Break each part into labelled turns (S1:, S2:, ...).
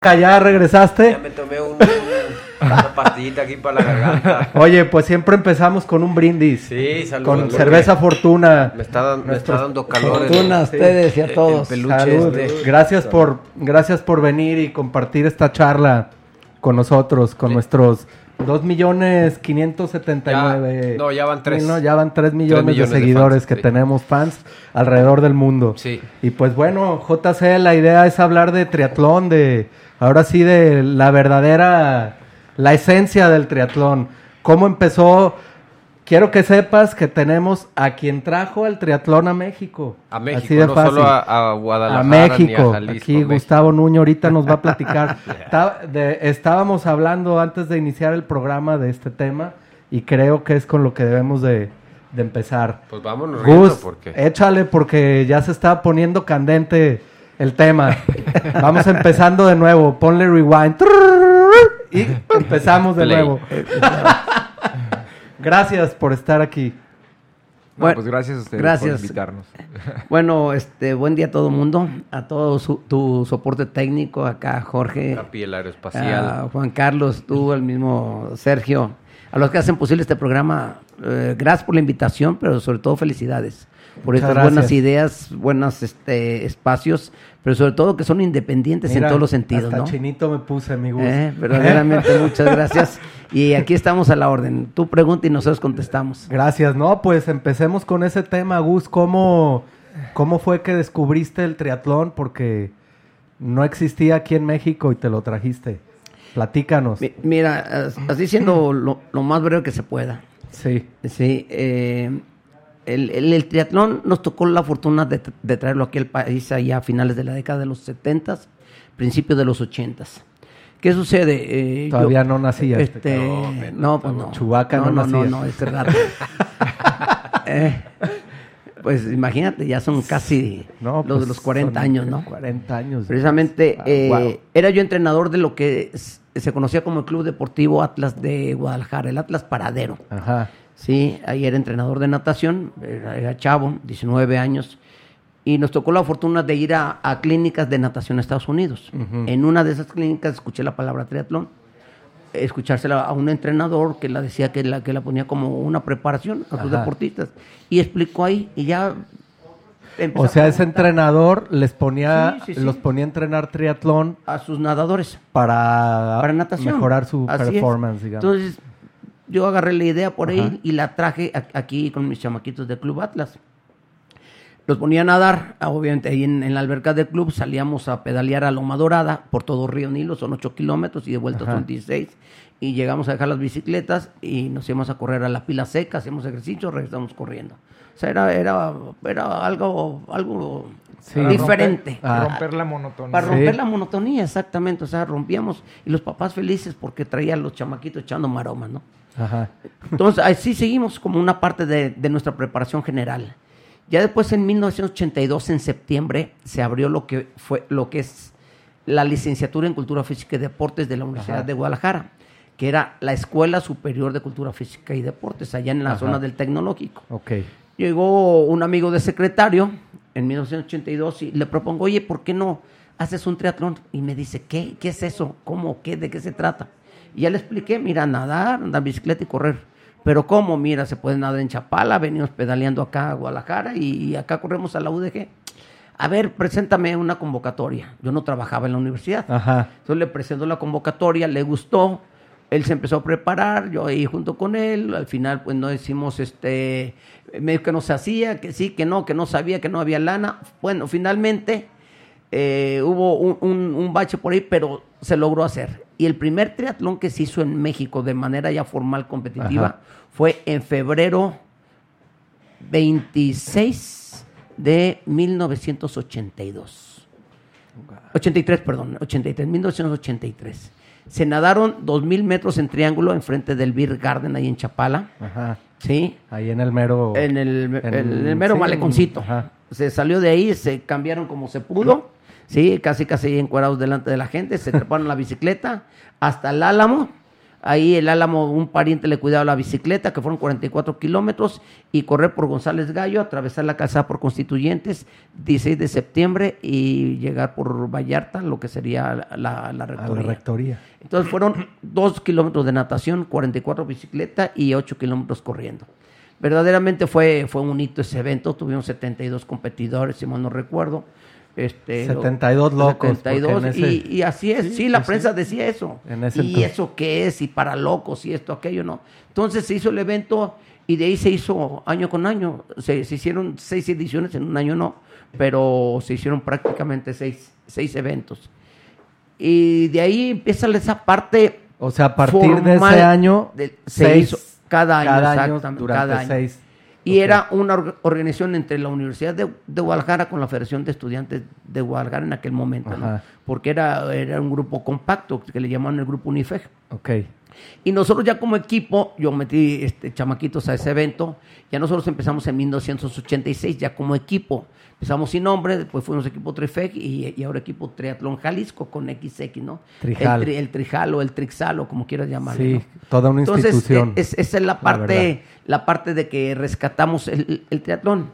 S1: ¿Ya regresaste?
S2: Ya me tomé un, una pastillita aquí para la garganta.
S1: Oye, pues siempre empezamos con un brindis.
S2: Sí, salud.
S1: Con cerveza Fortuna.
S2: Me está, me está dando calor. el-
S3: Fortuna a ustedes y a todos.
S2: El peluche
S1: Salud.
S2: este.
S1: Gracias por, gracias por venir y compartir esta charla con nosotros, con nuestros 2 millones 579.
S2: Ya- no, ya van tres.
S1: No, ya van 3 millones,
S2: millones
S1: de
S2: de
S1: seguidores
S2: fans,
S1: que
S2: sí.
S1: tenemos fans alrededor del mundo.
S2: Sí.
S1: Y pues bueno, JC, la idea es hablar de triatlón, de ahora sí de la verdadera, la esencia del triatlón. ¿Cómo empezó? Quiero que sepas que tenemos a quien trajo el triatlón a México.
S2: A México,
S1: Así de
S2: no
S1: fácil.
S2: solo a, a Guadalajara
S1: A
S2: ni
S1: México.
S2: a Jalisco,
S1: Aquí
S2: México.
S1: Gustavo Nuño ahorita nos va a platicar. De- estábamos hablando antes de iniciar el programa de este tema y creo que es con lo que debemos de, de empezar.
S2: Pues vámonos
S1: Gus,
S2: porque...
S1: échale porque ya se está poniendo candente el tema. Vamos empezando de nuevo. Ponle rewind. Y empezamos de
S2: Play.
S1: nuevo. Gracias por estar aquí.
S4: No,
S3: Bueno,
S4: pues gracias a ustedes
S3: gracias.
S4: por invitarnos.
S3: Bueno, este, buen día a todo mundo, a todo su- tu soporte técnico, acá Jorge,
S2: La piel aeroespacial.
S3: a Juan Carlos, tú, el mismo Sergio, a los que hacen posible este programa. eh, gracias por la invitación, pero sobre todo felicidades por
S1: Muchas
S3: estas buenas ideas, buenos este, espacios, pero sobre todo que son independientes
S1: Mira,
S3: en todos los sentidos,
S1: hasta
S3: ¿no?
S1: chinito me puse, mi Gus.
S3: Eh, verdaderamente, muchas gracias. Y aquí estamos a la orden. Tú pregunta y nosotros contestamos.
S1: Gracias, no, pues empecemos con ese tema, Gus. ¿Cómo, ¿Cómo fue que descubriste el triatlón? Porque no existía aquí en México y te lo trajiste. Platícanos.
S3: Mi- Mira, as- así siendo lo, lo más breve que se pueda.
S1: Sí.
S3: Sí, eh, el, el- el triatlón nos tocó la fortuna de, de traerlo aquí al país allá a finales de la década de los 70, principios de los 80. ¿Qué sucede? Eh,
S1: Todavía no nacías,
S3: Este,
S1: te
S3: no, pues no.
S1: Chewbacca no
S3: no, no,
S1: nacía.
S3: no, este rato. Eh, pues imagínate, ya son casi
S1: No,
S3: los de
S1: pues,
S3: los 40
S1: son
S3: años, ¿no?
S1: 40 años.
S3: Precisamente
S1: Ah,
S3: eh,
S1: wow.
S3: era yo entrenador de lo que se conocía como el Club Deportivo Atlas de Guadalajara, el Atlas Paradero.
S1: Ajá.
S3: Sí, ahí era entrenador de natación, era, era chavo, 19 años, y nos tocó la fortuna de ir a, a clínicas de natación a Estados Unidos. En una de esas clínicas escuché la palabra triatlón, escuchársela a un entrenador que la decía que la, que la ponía como una preparación a sus
S1: Ajá.
S3: deportistas, y explicó ahí, y ya...
S1: O sea, ese entrenador les ponía,
S3: Sí, sí, sí.
S1: los ponía a entrenar triatlón
S3: A sus nadadores.
S1: para,
S3: para natación.
S1: mejorar su
S3: Así es.
S1: performance, digamos.
S3: Entonces, yo agarré la idea por ahí
S1: Ajá.
S3: y la traje aquí con mis chamaquitos del Club Atlas. Los ponía a nadar, ah, obviamente ahí en, en la alberca del club salíamos a pedalear a Loma Dorada por todo Río Nilo, son 8 kilómetros y de vuelta
S1: Ajá.
S3: son 16. Y llegamos a dejar las bicicletas y nos íbamos a correr a la pila seca, hacíamos ejercicio, regresamos corriendo. O sea, era, era, era algo, algo
S1: Sí.
S3: diferente.
S1: Ah.
S4: Romper la monotonía.
S3: Para
S1: Sí.
S3: romper la monotonía, exactamente. O sea, rompíamos y los papás felices porque traían los chamaquitos echando maromas, ¿no?
S1: Ajá.
S3: Entonces, así seguimos como una parte de, de nuestra preparación general. Ya después, en 1982, en septiembre, se abrió lo que fue lo que es la licenciatura en Cultura Física y Deportes de la Universidad
S1: Ajá.
S3: de Guadalajara, que era la Escuela Superior de Cultura Física y Deportes, allá en la
S1: Ajá.
S3: zona del Tecnológico.
S1: Ok.
S3: Llegó un amigo de secretario en 1982 y le propongo, oye, ¿por qué no haces un triatlón? Y me dice, ¿qué? ¿Qué es eso? ¿Cómo? ¿Qué? ¿De qué se trata? Y ya le expliqué, mira, nadar, andar bicicleta y correr. Pero ¿cómo? Mira, se puede nadar en Chapala, venimos pedaleando acá a Guadalajara y, acá corremos a la UDG. A ver, preséntame una convocatoria. Yo no trabajaba en la universidad.
S1: Ajá.
S3: Entonces le presento la convocatoria, le gustó, él se empezó a preparar, yo ahí junto con él, al final pues no decimos, este, me dijo que no se hacía, que sí, que no, que no sabía, que no había lana. Bueno, finalmente eh, hubo un, un- un bache por ahí, pero se logró hacer. Y el primer triatlón que se hizo en México de manera ya formal, competitiva,
S1: Ajá.
S3: fue en febrero 26 de 1982. 83, perdón, 83, 1983. Se nadaron 2.000 metros en triángulo enfrente del Beer Garden ahí en Chapala,
S1: Ajá.
S3: ¿sí?
S1: Ahí en el mero.
S3: En el,
S1: en-
S3: en el mero
S1: sí,
S3: maleconcito.
S1: ajá.
S3: Se salió de ahí, se cambiaron como se pudo, ¿sí? Casi casi encuerados delante de la gente, se treparon la bicicleta hasta el Álamo. Ahí el Álamo, un pariente le cuidaba la bicicleta, que fueron 44 kilómetros, y correr por González Gallo, atravesar la calzada por Constituyentes, 16 de septiembre, y llegar por Vallarta, lo que sería la, la
S1: A la
S3: rectoría. Entonces fueron dos kilómetros de natación, 44 bicicleta y 8 kilómetros corriendo. Verdaderamente fue, fue un hito ese evento, tuvimos 72 competidores, si mal no recuerdo. Este,
S1: 72 locos, porque
S3: 72,
S1: en ese-
S3: y, y así es, sí, la prensa decía eso.
S1: En ese
S3: y
S1: entonces.
S3: eso qué es, y para locos, y esto, aquello, no. Entonces se hizo el evento y de ahí se hizo año con año. Se, se hicieron seis ediciones, en un año no, pero se hicieron prácticamente seis, seis eventos. Y de ahí empieza esa parte
S1: O sea, a partir de ese año,
S3: de- se
S1: seis,
S3: hizo cada año,
S1: cada año
S3: exactamente,
S1: durante
S3: cada año.
S1: seis.
S3: Y era una or- organización entre la Universidad de, de Guadalajara con la Federación de Estudiantes de Guadalajara en aquel momento, ¿no? Porque era, era un grupo compacto que le llamaban el grupo UNIFEG. Y nosotros ya como equipo, yo metí este, chamaquitos a ese evento, ya nosotros empezamos en 1986 ya como equipo. Empezamos sin nombre, después fuimos equipo Trifec y, y ahora equipo Triatlón Jalisco con XX, ¿no?
S1: Trijal.
S3: El, tri- el Trijal o el Trixal o como quieras llamarlo.
S1: Sí,
S3: ¿no?
S1: toda una
S3: Entonces,
S1: institución.
S3: e- es- esa es la parte, la parte de que rescatamos el, el triatlón.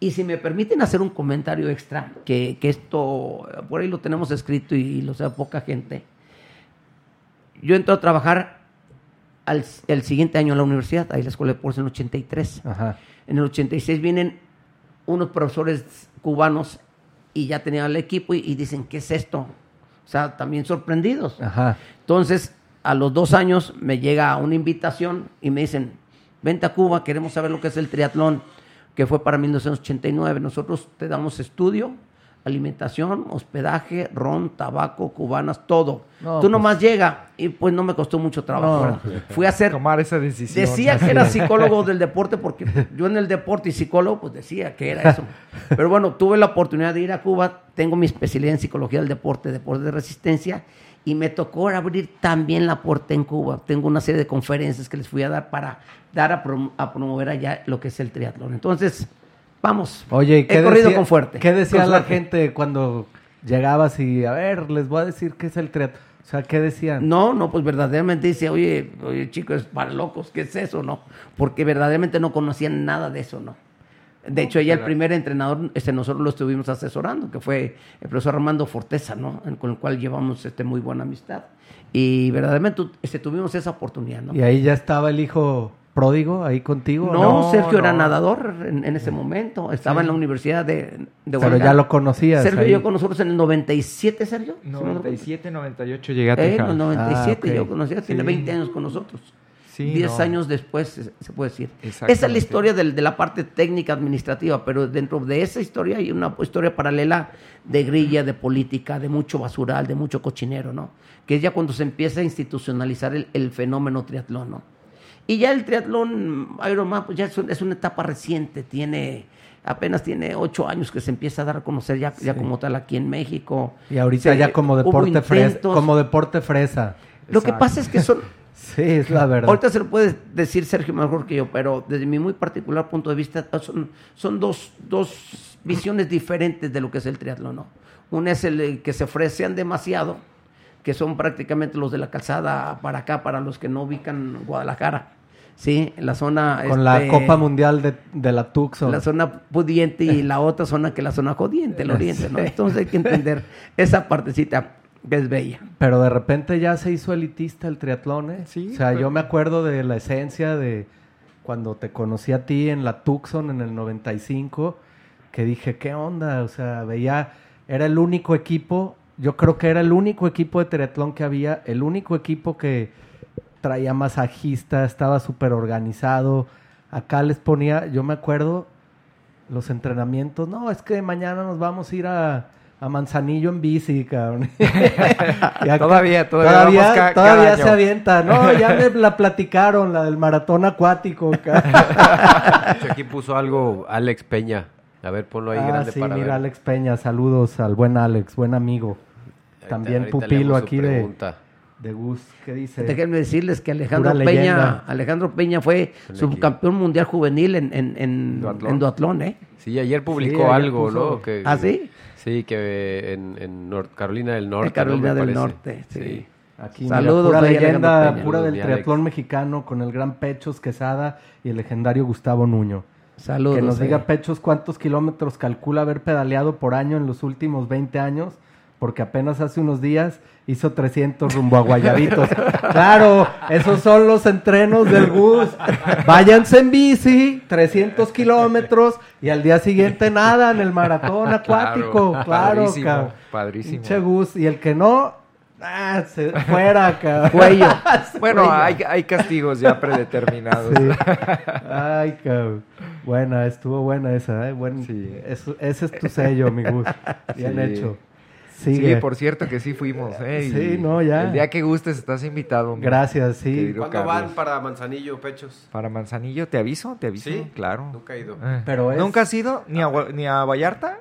S3: Y si me permiten hacer un comentario extra, que, que esto, por ahí lo tenemos escrito y, lo sabe poca gente. Yo entro a trabajar al, el siguiente año a la universidad, ahí la escuela de deportes en el 83.
S1: Ajá.
S3: En el 86 vienen unos profesores cubanos y ya tenían el equipo y, y dicen, ¿qué es esto? O sea, también sorprendidos.
S1: Ajá.
S3: Entonces, a los dos años me llega una invitación y me dicen, vente a Cuba, queremos saber lo que es el triatlón, que fue para 1989. Nosotros te damos estudio, alimentación, hospedaje, ron, tabaco, cubanas, todo.
S1: No,
S3: Tú
S1: pues-
S3: nomás llega y pues no me costó mucho trabajo.
S1: Pues,
S3: Fui a hacer
S4: Tomar esa decisión.
S3: Decía que era psicólogo del deporte porque yo en el deporte y psicólogo pues decía que era eso. Pero bueno, tuve la oportunidad de ir a Cuba, tengo mi especialidad en psicología del deporte, deporte de resistencia y me tocó abrir también la puerta en Cuba. Tengo una serie de conferencias que les fui a dar para dar a, prom- a promover allá lo que es el triatlón. Entonces, vamos.
S1: Oye, ¿y ¿qué
S3: he corrido
S1: decía,
S3: con fuerte.
S1: ¿Qué decía
S3: con
S1: la
S3: suerte.
S1: gente cuando llegabas y, a ver, les voy a decir qué es el triatlón? O sea, ¿qué decían?
S3: No, no, pues verdaderamente dice, oye, oye, chicos, para locos, ¿qué es eso, no? Porque verdaderamente no conocían nada de eso, ¿no? De hecho, ella, el primer entrenador, este, nosotros lo estuvimos asesorando, que fue el profesor Armando Forteza, ¿no? Con el cual llevamos este, muy buena amistad. Y verdaderamente este, tuvimos esa oportunidad, ¿no?
S1: Y ahí ya estaba el hijo pródigo ahí contigo. ¿o
S3: No,
S4: No,
S3: Sergio era nadador en, en ese momento. Estaba en la Universidad de, de
S1: Pero ya lo conocías.
S3: Sergio
S1: ahí.
S3: llegó con nosotros en el 97, Sergio. ¿Sí me lo recuerdo?
S4: 97, 98 llegué a
S3: Eh, en
S4: Tejada.
S3: el 97
S1: Ah, ok.
S3: yo conocí, tiene
S4: Sí.
S3: 20 años con nosotros.
S4: Sí,
S3: 10
S4: no.
S3: años después, se puede decir. Esa es la historia de, la parte técnica administrativa, pero dentro de esa historia hay una historia paralela de grilla, de política, de mucho basural, de mucho cochinero, ¿no? Que es ya cuando se empieza a institucionalizar el, el fenómeno triatlón, ¿no? Y ya el triatlón Ironman, pues ya es, un- es una etapa reciente, tiene apenas tiene ocho años que se empieza a dar a conocer ya, ya como tal aquí en México.
S1: Y ahorita
S3: Se-
S1: ya como deporte fresa. Como deporte fresa.
S3: Lo que pasa es que son,
S1: Sí, es la verdad.
S3: Ahorita se lo puede decir Sergio mejor que yo, pero desde mi muy particular punto de vista son, son dos, dos visiones diferentes de lo que es el triatlón. ¿no? Una es el eh, que se ofrecen demasiado, que son prácticamente los de la calzada para acá, para los que no ubican Guadalajara. Sí, en la zona...
S1: Con la
S3: este,
S1: Copa Mundial de, de la Tucson.
S3: La zona pudiente y la otra zona que es la zona jodiente, el oriente, ¿no? Entonces hay que entender esa partecita que es bella.
S1: Pero de repente ya se hizo elitista el triatlón, ¿eh?
S4: Sí,
S1: O sea,
S4: pero-
S1: yo me acuerdo de la esencia de cuando te conocí a ti en la Tucson en el 95, que dije, ¿qué onda? O sea, veía, era el único equipo, yo creo que era el único equipo de triatlón que había, el único equipo que traía masajista, estaba súper organizado. Acá les ponía, yo me acuerdo, los entrenamientos, no, es que mañana nos vamos a ir a, a Manzanillo en bici, cabrón. Y acá-
S4: Todavía, todavía
S1: todavía,
S4: vamos ca-
S1: todavía
S4: cada
S1: se avienta. No, ya me la platicaron, la del maratón acuático.
S5: Aquí puso algo Alex Peña. A ver, ponlo ahí
S1: Ah,
S5: grande
S1: sí,
S5: para
S1: mira,
S5: ver.
S1: Alex Peña, saludos al buen Alex, buen amigo. También
S5: ahorita
S1: pupilo aquí de,
S5: pregunta.
S1: de Gus. ¿Qué dice?
S3: Déjenme decirles que Alejandro
S1: Pura
S3: Peña,
S1: leyenda.
S3: Alejandro Peña fue subcampeón mundial juvenil en, en, en,
S4: Duatlón.
S3: en duatlón, ¿eh?
S5: Sí, ayer publicó
S1: ayer
S5: algo,
S1: puso-
S5: ¿no? Que,
S3: ¿Ah, sí?
S5: Sí, que en, Carolina del Norte.
S3: En Carolina del
S5: parece.
S3: Norte, sí.
S1: Aquí,
S3: Saludos
S1: mira, pura leyenda
S3: Peña.
S1: pura del triatlón mexicano con el gran Pechos Quesada y el legendario Gustavo Nuño.
S3: Saludos.
S1: que nos
S3: eh.
S1: diga Pechos cuántos kilómetros calcula haber pedaleado por año en los últimos 20 años, porque apenas hace unos días hizo 300 rumbo a Guayabitos. claro, esos son los entrenos del Gus. Váyanse en bici, 300 kilómetros y al día siguiente nada en el maratón acuático. Claro,
S4: padrísimo,
S1: cabrón.
S4: padrísimo.
S1: Pinche Gus. Y el que no, ah, se- fuera, cabrón.
S3: Cuello.
S4: Bueno, hay, hay castigos ya predeterminados.
S1: Sí. Ay, cabrón. Buena, estuvo buena esa, ¿eh? Buen,
S4: Sí.
S1: ese es tu sello, mi Gus. Bien
S4: Sí.
S1: hecho.
S4: Sí,
S1: Sigue.
S4: por cierto que sí fuimos. ¿eh? Y
S1: Sí, no, ya.
S4: El día que gustes estás invitado.
S1: Gracias, sí.
S5: ¿Cuándo
S4: Carlos.
S5: van para Manzanillo, Pechos?
S4: Para Manzanillo, ¿te aviso? ¿Te aviso?
S5: Sí,
S4: Claro.
S5: Nunca he ido.
S4: Eh.
S1: Pero es-
S4: ¿Nunca has ido ni a, ni a Vallarta?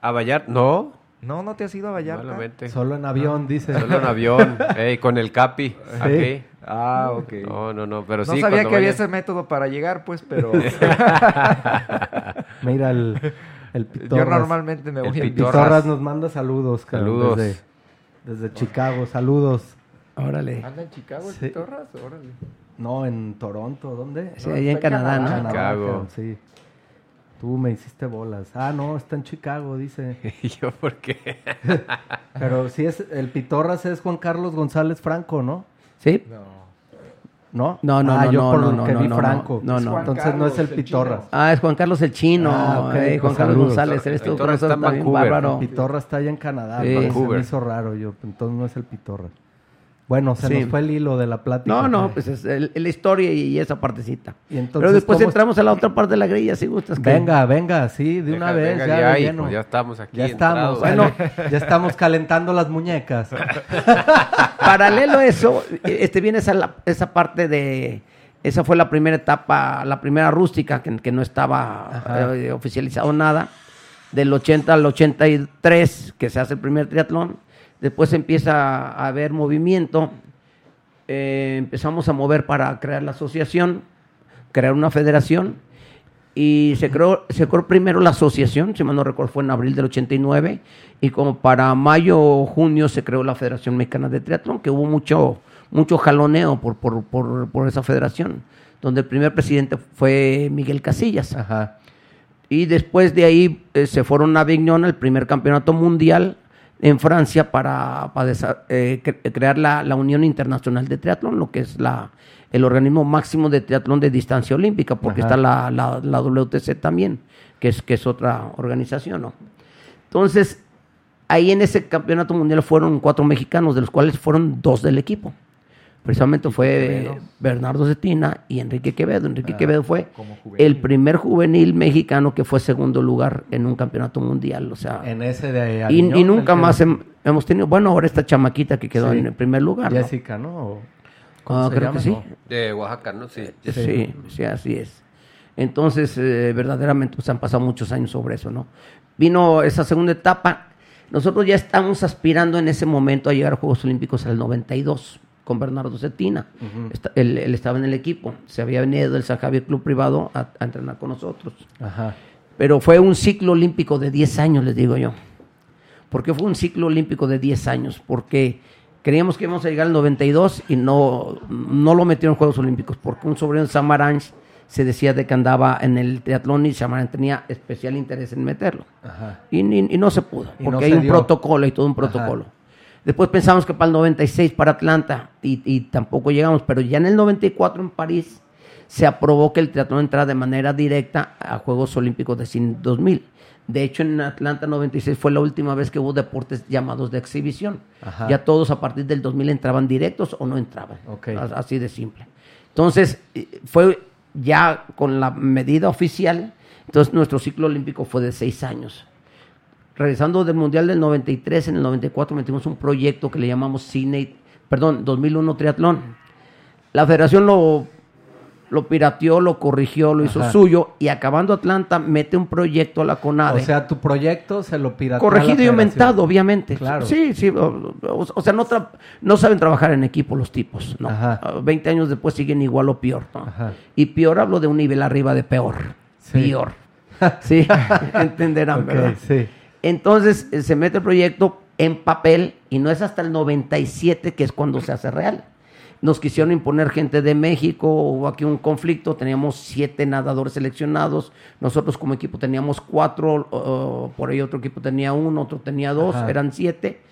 S5: ¿A Vallarta? No,
S4: No, no te has ido a Vallarta.
S5: malamente.
S1: Solo en avión, dice.
S5: Solo en avión, ey, con el capi. Aquí.
S4: Ah, ok.
S5: No, no, no, pero
S4: no
S5: sí.
S4: sabía
S5: cuando
S4: que había ese método para llegar, pues, pero
S1: Mira el, el
S4: yo
S1: Pitorras.
S4: normalmente me
S5: El
S4: voy en
S5: Pitorras.
S1: Pitorras nos manda saludos, cabrón,
S5: Saludos.
S1: Desde, desde Chicago, saludos.
S3: Órale.
S4: ¿Anda en Chicago el
S1: Sí.
S4: Pitorras? Órale.
S1: No, en Toronto, ¿dónde?
S3: Sí, allá en Canadá, ¿no?
S1: Canadá,
S5: Chicago.
S1: cabrón, sí. Tú me hiciste bolas. Ah, no, está en Chicago, dice.
S5: ¿Y yo por qué?
S1: Pero sí es, el Pitorras es Juan Carlos González Franco, ¿no?
S3: ¿Sí?
S4: No.
S1: ¿No?
S3: No, no,
S1: ah,
S3: no,
S1: yo
S3: no,
S1: por
S3: no,
S1: lo
S3: no,
S1: que
S3: no,
S1: vi
S3: no,
S1: Franco.
S3: no, no.
S1: Entonces no es el Pitorras.
S3: Ah, es Juan Carlos el Chino.
S1: Ah, ok,
S3: eh, Juan Carlos
S1: saludos.
S3: González. Eres tú
S5: Pitorra
S3: profesor
S5: está en Vancouver.
S3: bárbaro.
S1: Pitorra está allá en Canadá.
S3: Sí.
S1: pero se
S5: Vancouver.
S1: me hizo raro yo. Entonces no es el Pitorra. Bueno, se
S3: Sí.
S1: nos fue el hilo de la plática.
S3: No, no, pues es el- la historia y, y esa partecita.
S1: Y entonces,
S3: Pero después
S1: ¿cómo-
S3: entramos a la otra parte de la grilla, si gustas. que-
S1: Venga, venga, sí, de una
S5: Deja-
S1: vez.
S5: venga
S1: ya,
S5: de
S1: de
S5: ahí,
S1: lleno.
S5: pues ya estamos aquí
S1: Ya estamos. Bueno, ya estamos calentando las muñecas.
S3: Paralelo a eso, este viene esa, la- esa parte de... Esa fue la primera etapa, la primera rústica, que, que no estaba eh, oficializado nada. Del 80 al 83, que se hace el primer triatlón. Después empieza a haber movimiento. Eh, empezamos a mover para crear la asociación, crear una federación. Y se creó, se creó primero la asociación, si mal no recuerdo, fue en abril del 89. Y como para mayo o junio se creó la Federación Mexicana de Triatlón, que hubo mucho, mucho jaloneo por, por, por, por esa federación, donde el primer presidente fue Miguel Casillas.
S1: Ajá.
S3: Y después de ahí eh, se fueron a Avignon, el primer campeonato mundial en Francia, para, para desa- eh, cre- crear la, la Unión Internacional de Triatlón, lo que es la, el organismo máximo de triatlón de distancia olímpica, porque
S1: Ajá.
S3: está la, la, la WTC también, que es, que es otra organización. ¿no? Entonces, ahí en ese campeonato mundial fueron cuatro mexicanos, de los cuales fueron dos del equipo. Precisamente fue Bernardo Cetina y Enrique Quevedo. Enrique Quevedo fue el primer juvenil mexicano que fue segundo lugar en un campeonato mundial. O sea,
S1: En ese de
S3: y,
S1: Aviñón,
S3: y nunca más hem- hemos tenido. Bueno, ahora esta chamaquita que quedó
S1: Sí.
S3: en el primer lugar. ¿no?
S1: Jessica, ¿no? ¿O ¿Cómo
S3: Ah,
S1: se
S3: creo
S1: llama?
S3: que sí.
S1: No.
S5: De Oaxaca, ¿no? Sí.
S3: Sí, sí, así es. Entonces, eh, verdaderamente, pues han pasado muchos años sobre eso, ¿no? Vino esa segunda etapa. Nosotros ya estamos aspirando en ese momento a llegar a Juegos Olímpicos al 92 con Bernardo Cetina. Está- él, él estaba en el equipo. Se había venido del San Javier Club Privado a, a entrenar con nosotros.
S1: Ajá.
S3: Pero fue un ciclo olímpico de 10 años, les digo yo. ¿Por qué fue un ciclo olímpico de 10 años? Porque creíamos que íbamos a llegar al 92 y no, no lo metieron en Juegos Olímpicos, porque un sobrino de Samaranch se decía de que andaba en el triatlón y Samaranch tenía especial interés en meterlo.
S1: Ajá.
S3: Y, y no se pudo, porque
S1: no
S3: hay un
S1: dio.
S3: protocolo y todo un protocolo. Después pensamos que para el 96 para Atlanta y, y tampoco llegamos, pero ya en el 94 en París se aprobó que el triatlón entrara de manera directa a Juegos Olímpicos de Sydney 2000. De hecho, en Atlanta 96 fue la última vez que hubo deportes llamados de exhibición.
S1: Ajá.
S3: Ya todos a partir del 2000 entraban directos o no entraban.
S1: Ok.
S3: As- Así de simple. Entonces, eh, fue ya con la medida oficial, entonces nuestro ciclo olímpico fue de seis años. Regresando del Mundial del 93, en el 94 metimos un proyecto que le llamamos Cine, perdón, 2001 Triatlón. La federación lo, lo pirateó, lo corrigió, lo hizo
S1: Ajá.
S3: suyo y acabando Atlanta mete un proyecto a la CONADE.
S1: O sea, tu proyecto se lo pirateó.
S3: corregido y aumentado, obviamente.
S1: Claro.
S3: Sí, sí. O, sea, no, tra- no saben trabajar en equipo los tipos. ¿no?
S1: Ajá.
S3: Ah, 20 años después siguen igual o peor. ¿no?
S1: Ajá.
S3: Y peor hablo de un nivel arriba de peor.
S1: Sí.
S3: Peor. Sí, entenderán,
S1: Ok,
S3: ¿verdad?
S1: sí.
S3: Entonces eh, se mete el proyecto en papel y no es hasta el 97 que es cuando se hace real. Nos quisieron imponer gente de México, hubo aquí un conflicto, teníamos siete nadadores seleccionados, nosotros como equipo teníamos cuatro, uh, por ahí otro equipo tenía uno, otro tenía dos,
S1: Ajá.
S3: eran siete.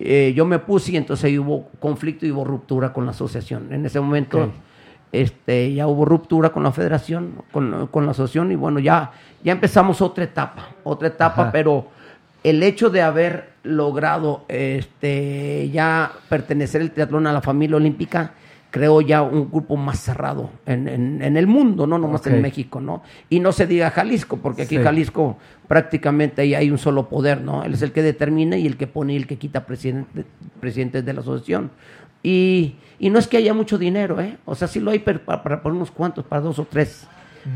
S3: Eh, yo me puse y entonces ahí hubo conflicto y hubo ruptura con la asociación. En ese momento este, ya hubo ruptura con la federación, con, con la asociación y bueno, ya, ya empezamos otra etapa, otra etapa,
S1: Ajá.
S3: pero el hecho de haber logrado este, ya pertenecer el triatlón a la familia olímpica creó ya un grupo más cerrado en, en- en el mundo, no nomás
S1: Ok.
S3: en México, ¿no? Y no se diga Jalisco, porque aquí
S1: Sí.
S3: Jalisco prácticamente ahí hay un solo poder, ¿no? Él es el que determina y el que pone y el que quita presidente, presidentes de la asociación. Y, y no es que haya mucho dinero, ¿eh? O sea, sí lo hay para, para, para unos cuantos, para dos o tres.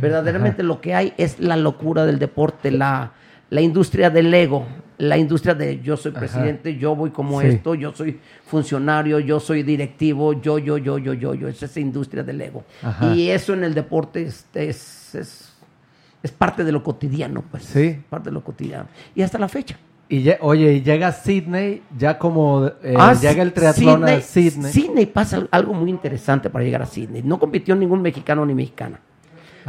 S3: Verdaderamente lo que hay es la locura del deporte, la, la industria del ego, la industria de yo soy presidente, yo voy como
S1: Sí.
S3: esto, yo soy funcionario, yo soy directivo, yo, yo, yo, yo, yo, yo. Es esa industria del ego.
S1: Ajá.
S3: Y eso en el deporte es, es, es, es parte de lo cotidiano, pues.
S1: Sí.
S3: Parte de lo cotidiano. Y hasta la fecha.
S1: Y oye, y llega a Sydney, ya como eh,
S3: Ah,
S1: llega el triatlón a Sydney.
S3: Sydney pasa al- algo muy interesante para llegar a Sydney. No compitió ningún mexicano ni mexicana.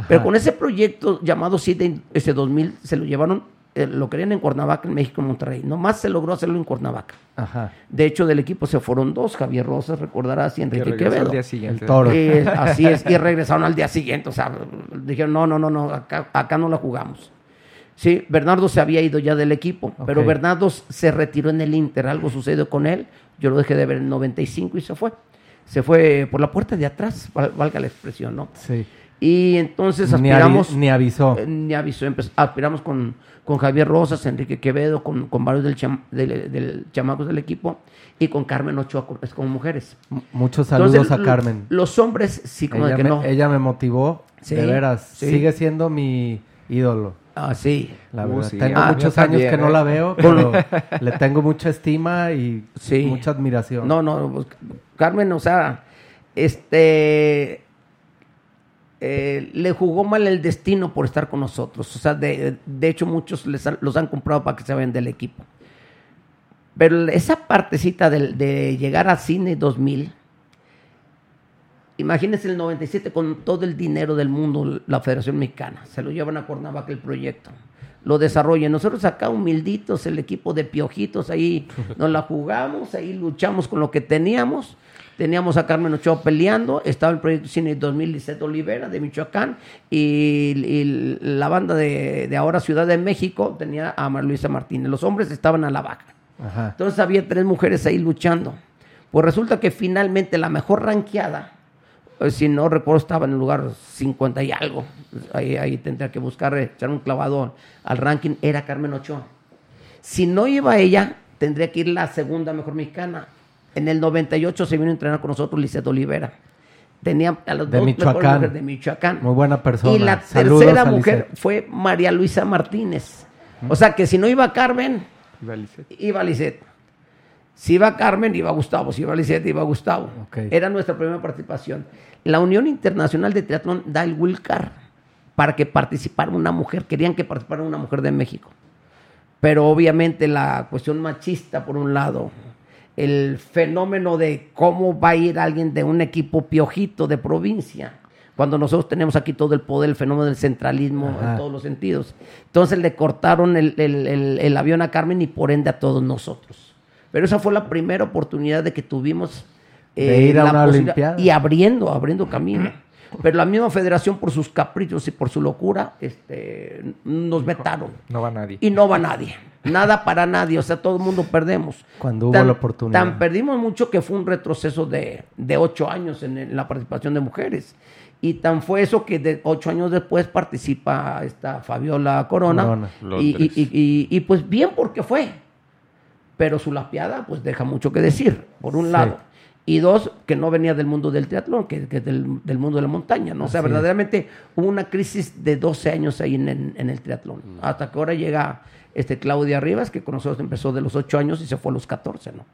S3: Pero con ese proyecto llamado Sydney, ese 2000, se lo llevaron, eh, lo querían en Cuernavaca, en México, en Monterrey. Nomás se logró hacerlo en Cuernavaca.
S1: Ajá.
S3: De hecho, del equipo se fueron dos, Javier Rosas, recordarás, y
S4: Que
S3: Enrique
S4: regresó
S3: Quevedo.
S4: al día siguiente.
S1: El toro.
S3: Eh, así es, y regresaron al día siguiente, o sea, dijeron, no, no, no, no, acá, acá no la jugamos. Sí, Bernardo se había ido ya del equipo, pero. Bernardo se retiró en el Inter, algo sucedió con él, yo lo dejé de ver en el 95 y se fue. Se fue por la puerta de atrás, val- valga la expresión, ¿no?
S1: Sí.
S3: Y entonces aspiramos...
S1: ni avisó.
S3: Eh, Ni avisó, aspiramos con, con Javier Rosas, Enrique Quevedo, con, con varios del, cham- del, del chamacos del equipo y con Carmen Ochoa es como mujeres.
S1: M- Muchos saludos
S3: Entonces,
S1: a Carmen.
S3: Los hombres, sí, como
S1: Ella
S3: de que
S1: me,
S3: no.
S1: ella me motivó.
S3: Sí,
S1: de veras.
S3: sí.
S1: Sigue siendo mi ídolo.
S3: Ah, sí.
S1: La
S4: Uh, sí,
S1: tengo
S4: ah,
S1: muchos años
S4: también,
S1: que no
S4: ¿eh?
S1: la veo, pero le tengo mucha estima y
S3: Sí.
S1: mucha admiración.
S3: No, no, pues, Carmen, o sea, este eh, le jugó mal el destino por estar con nosotros. O sea, de, de hecho, muchos les han- los han comprado para que se vayan del equipo. Pero esa partecita del- de, llegar a Cine 2000, imagínense el 97 con todo el dinero del mundo, la Federación Mexicana, se lo llevan a Cuernavaca el proyecto, lo desarrollan. Nosotros acá humilditos, el equipo de piojitos, ahí nos la jugamos, ahí luchamos con lo que teníamos. Teníamos a Carmen Ochoa peleando, estaba el proyecto Cine 2000 Lisette Olivera de Michoacán y, y la banda de, de ahora Ciudad de México tenía a María Luisa Martínez. Los hombres estaban a la baja.
S1: Ajá.
S3: Entonces había tres mujeres ahí luchando. Pues resulta que finalmente la mejor ranqueada, eh, si no recuerdo, estaba en el lugar 50 y algo. Ahí, ahí tendría que buscar, eh, echar un clavado al ranking, era Carmen Ochoa. Si no iba ella, tendría que ir la segunda mejor mexicana. En el 98 se vino a entrenar con nosotros Lisette Olivera. Tenía a los
S1: De
S3: dos
S1: Michoacán.
S3: mujeres de Michoacán.
S1: Muy buena persona.
S3: Y la
S1: Saludos
S3: tercera mujer
S1: Lisette.
S3: fue María Luisa Martínez. O sea que si no iba Carmen,
S4: Iba Lisette.
S3: iba Lisette. Si iba Carmen, iba Gustavo. Si iba Lisette, iba Gustavo. Era nuestra primera participación. La Unión Internacional de Triatlón da el Wilcar para que participara una mujer. Querían que participara una mujer de México. Pero obviamente la cuestión machista, por un lado, el fenómeno de cómo va a ir alguien de un equipo piojito de provincia, cuando nosotros tenemos aquí todo el poder, el fenómeno del centralismo
S1: Ajá.
S3: en todos los sentidos. Entonces le cortaron el, el- el- el avión a Carmen y por ende a todos nosotros. Pero esa fue la primera oportunidad de que tuvimos eh,
S1: De ir a
S3: la
S1: una
S3: y abriendo, abriendo camino. Pero la misma federación, por sus caprichos y por su locura, este, nos vetaron.
S4: No va nadie.
S3: Y no va nadie. Nada para nadie. O sea, todo el mundo perdemos.
S1: Cuando hubo la oportunidad.
S3: Tan perdimos mucho que fue un retroceso de, de ocho años en, el- la participación de mujeres. Y tan fue eso que de ocho años después participa esta Fabiola Corona.
S1: Corona.
S3: Y- y- y- y, pues bien porque fue. Pero su lapiada pues deja mucho que decir, por un
S1: Sí.
S3: lado. Y dos, que no venía del mundo del triatlón, que, que del, del mundo de la montaña, ¿no? O sea, verdaderamente hubo una crisis de 12 años ahí en, en- en el triatlón.
S1: Mm.
S3: Hasta que ahora llega este Claudia Rivas, que con nosotros empezó de los 8 años y se fue a los 14, ¿no?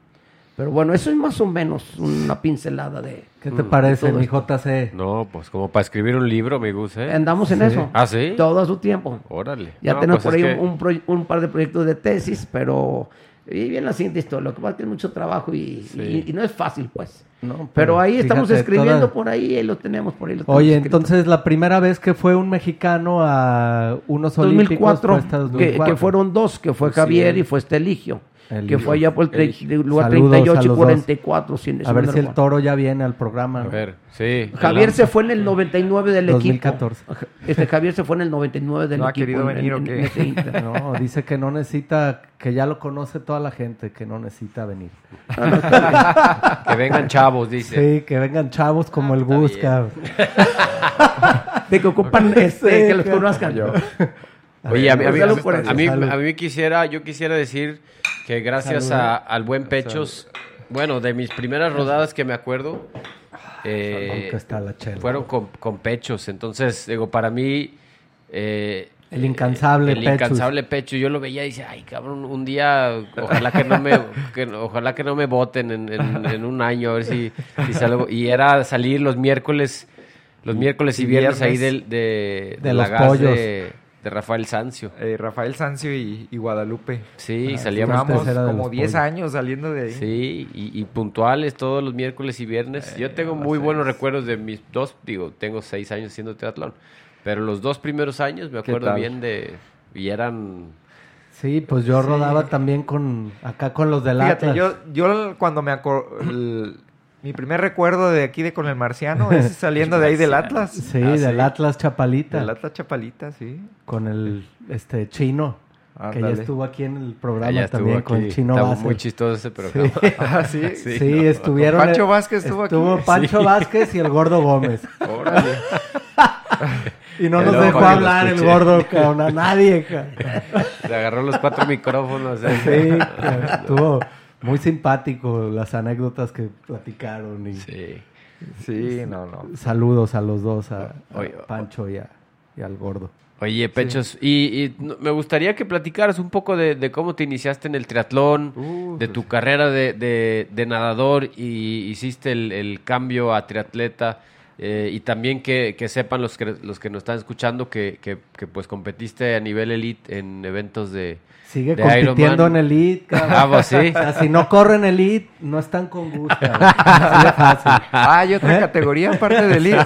S3: Pero bueno, eso es más o menos una pincelada de...
S1: ¿Qué te parece, mi. JC?
S5: No, pues como para escribir un libro, me gusta, ¿eh?
S3: Andamos en eso.
S5: ¿Ah, sí?
S3: Todo a su tiempo.
S5: Órale.
S3: Ya
S5: No,
S3: tenemos
S5: pues
S3: por ahí
S5: que-
S3: un, un proy- un par de proyectos de tesis, pero y bien la siguiente historia. Lo que pasa es que es mucho trabajo y,
S5: Sí.
S3: y- y no es fácil, pues.
S1: No,
S3: pero,
S1: pero
S3: ahí estamos escribiendo
S1: toda-
S3: por ahí, ahí lo tenemos por ahí. lo
S1: Oye,
S3: escrito.
S1: entonces la primera vez que fue un mexicano a unos olímpicos
S3: 2004,
S1: fue hasta
S3: que,
S1: 2004.
S3: que fueron dos, que fue Javier y fue este Que fue allá por el, tre- lugar
S1: Saludos
S3: 38
S1: a
S3: y
S1: los
S3: 44. sin-
S1: A ver si el toro ya viene al programa.
S5: A ver, sí.
S3: Javier se fue en el 99 del
S1: 2014.
S3: equipo. Este Javier se fue en el 99 del
S4: ¿No ha querido
S3: en-
S4: venir
S3: en-
S4: o
S3: en
S4: qué?
S1: No, dice que no necesita, que ya lo conoce toda la gente, que no necesita venir.
S5: Que vengan chavos, dice.
S1: Sí, que vengan chavos como el
S5: bien.
S1: cabrón.
S3: De que ocupan este,
S1: Sí,
S3: que los conozcan.
S5: Oye, a mí, a mí- a mí- a mí quisiera, yo quisiera decir que gracias a- al buen Pechos, bueno, de mis primeras rodadas que me acuerdo, eh,
S1: Nunca está la chela.
S5: fueron con, con Pechos. Entonces, digo, para mí... eh,
S1: El incansable
S5: el
S1: Pechos.
S5: incansable pecho yo lo veía y decía ay cabrón un día ojalá que no me que ojalá que no me voten en, en- en un año a ver si, si salgo y era salir los miércoles los miércoles y,
S4: y
S5: viernes, ahí del, de,
S1: los
S5: gas
S1: pollos.
S5: de, de Rafael Sancio
S4: Eh, Rafael Sancio y, y Guadalupe.
S5: sí
S1: Ah,
S5: salíamos
S4: como
S1: los
S4: 10
S1: pollos.
S4: años saliendo de ahí.
S5: Sí, y, y puntuales todos los miércoles y viernes. Yo tengo muy buenos recuerdos de mis dos, digo, tengo seis años haciendo triatlón, pero los dos primeros años me
S4: ¿Qué
S5: acuerdo bien de, y eran,
S1: Sí, pues yo rodaba también con, acá con los del
S4: Fíjate,
S1: Atlas.
S4: yo, yo cuando me acuerdo... Mi primer recuerdo de aquí de con el marciano es saliendo de ahí del Atlas.
S1: Sí,
S4: Ah,
S1: del Atlas Chapalita.
S4: Del Atlas Chapalita, sí.
S1: Con el este chino. Que ya estuvo aquí en el programa
S5: estuvo
S1: también con
S5: aquí.
S1: el chino
S5: Estaba
S1: Vázquez.
S5: muy chistoso ese programa.
S1: Sí.
S4: Ah, sí.
S1: Sí,
S5: no.
S1: estuvieron.
S4: Pancho Vázquez estuvo aquí.
S1: Pancho
S5: Sí.
S1: Vázquez y el gordo Gómez.
S4: Órale.
S1: Y no
S5: El
S1: nos dejó hablar el gordo, cabrón, a nadie, cabrón.
S5: Se agarró los cuatro micrófonos. ¿eh?
S1: Sí, estuvo muy simpático las anécdotas que platicaron. Y
S5: Sí.
S4: Sí, no, no.
S1: Saludos a los dos, a, Pancho y, a- y al gordo.
S5: Oye, Pechos, y, me gustaría que platicaras un poco de, de cómo te iniciaste en el triatlón,
S4: Uh,
S5: de
S4: pues
S5: tu carrera de, de- de nadador y hiciste el, el cambio a triatleta. eh, y también que, que sepan los que, los que nos están escuchando que, que, que, pues competiste a nivel elite en eventos de...
S1: Sigue
S5: de
S1: compitiendo en Elite, cabrón.
S5: Ah, pues sí.
S1: O sea, si no corren Elite, no están con gusto. cabrón. Así de fácil.
S4: Ah, hay otra categoría aparte del IR.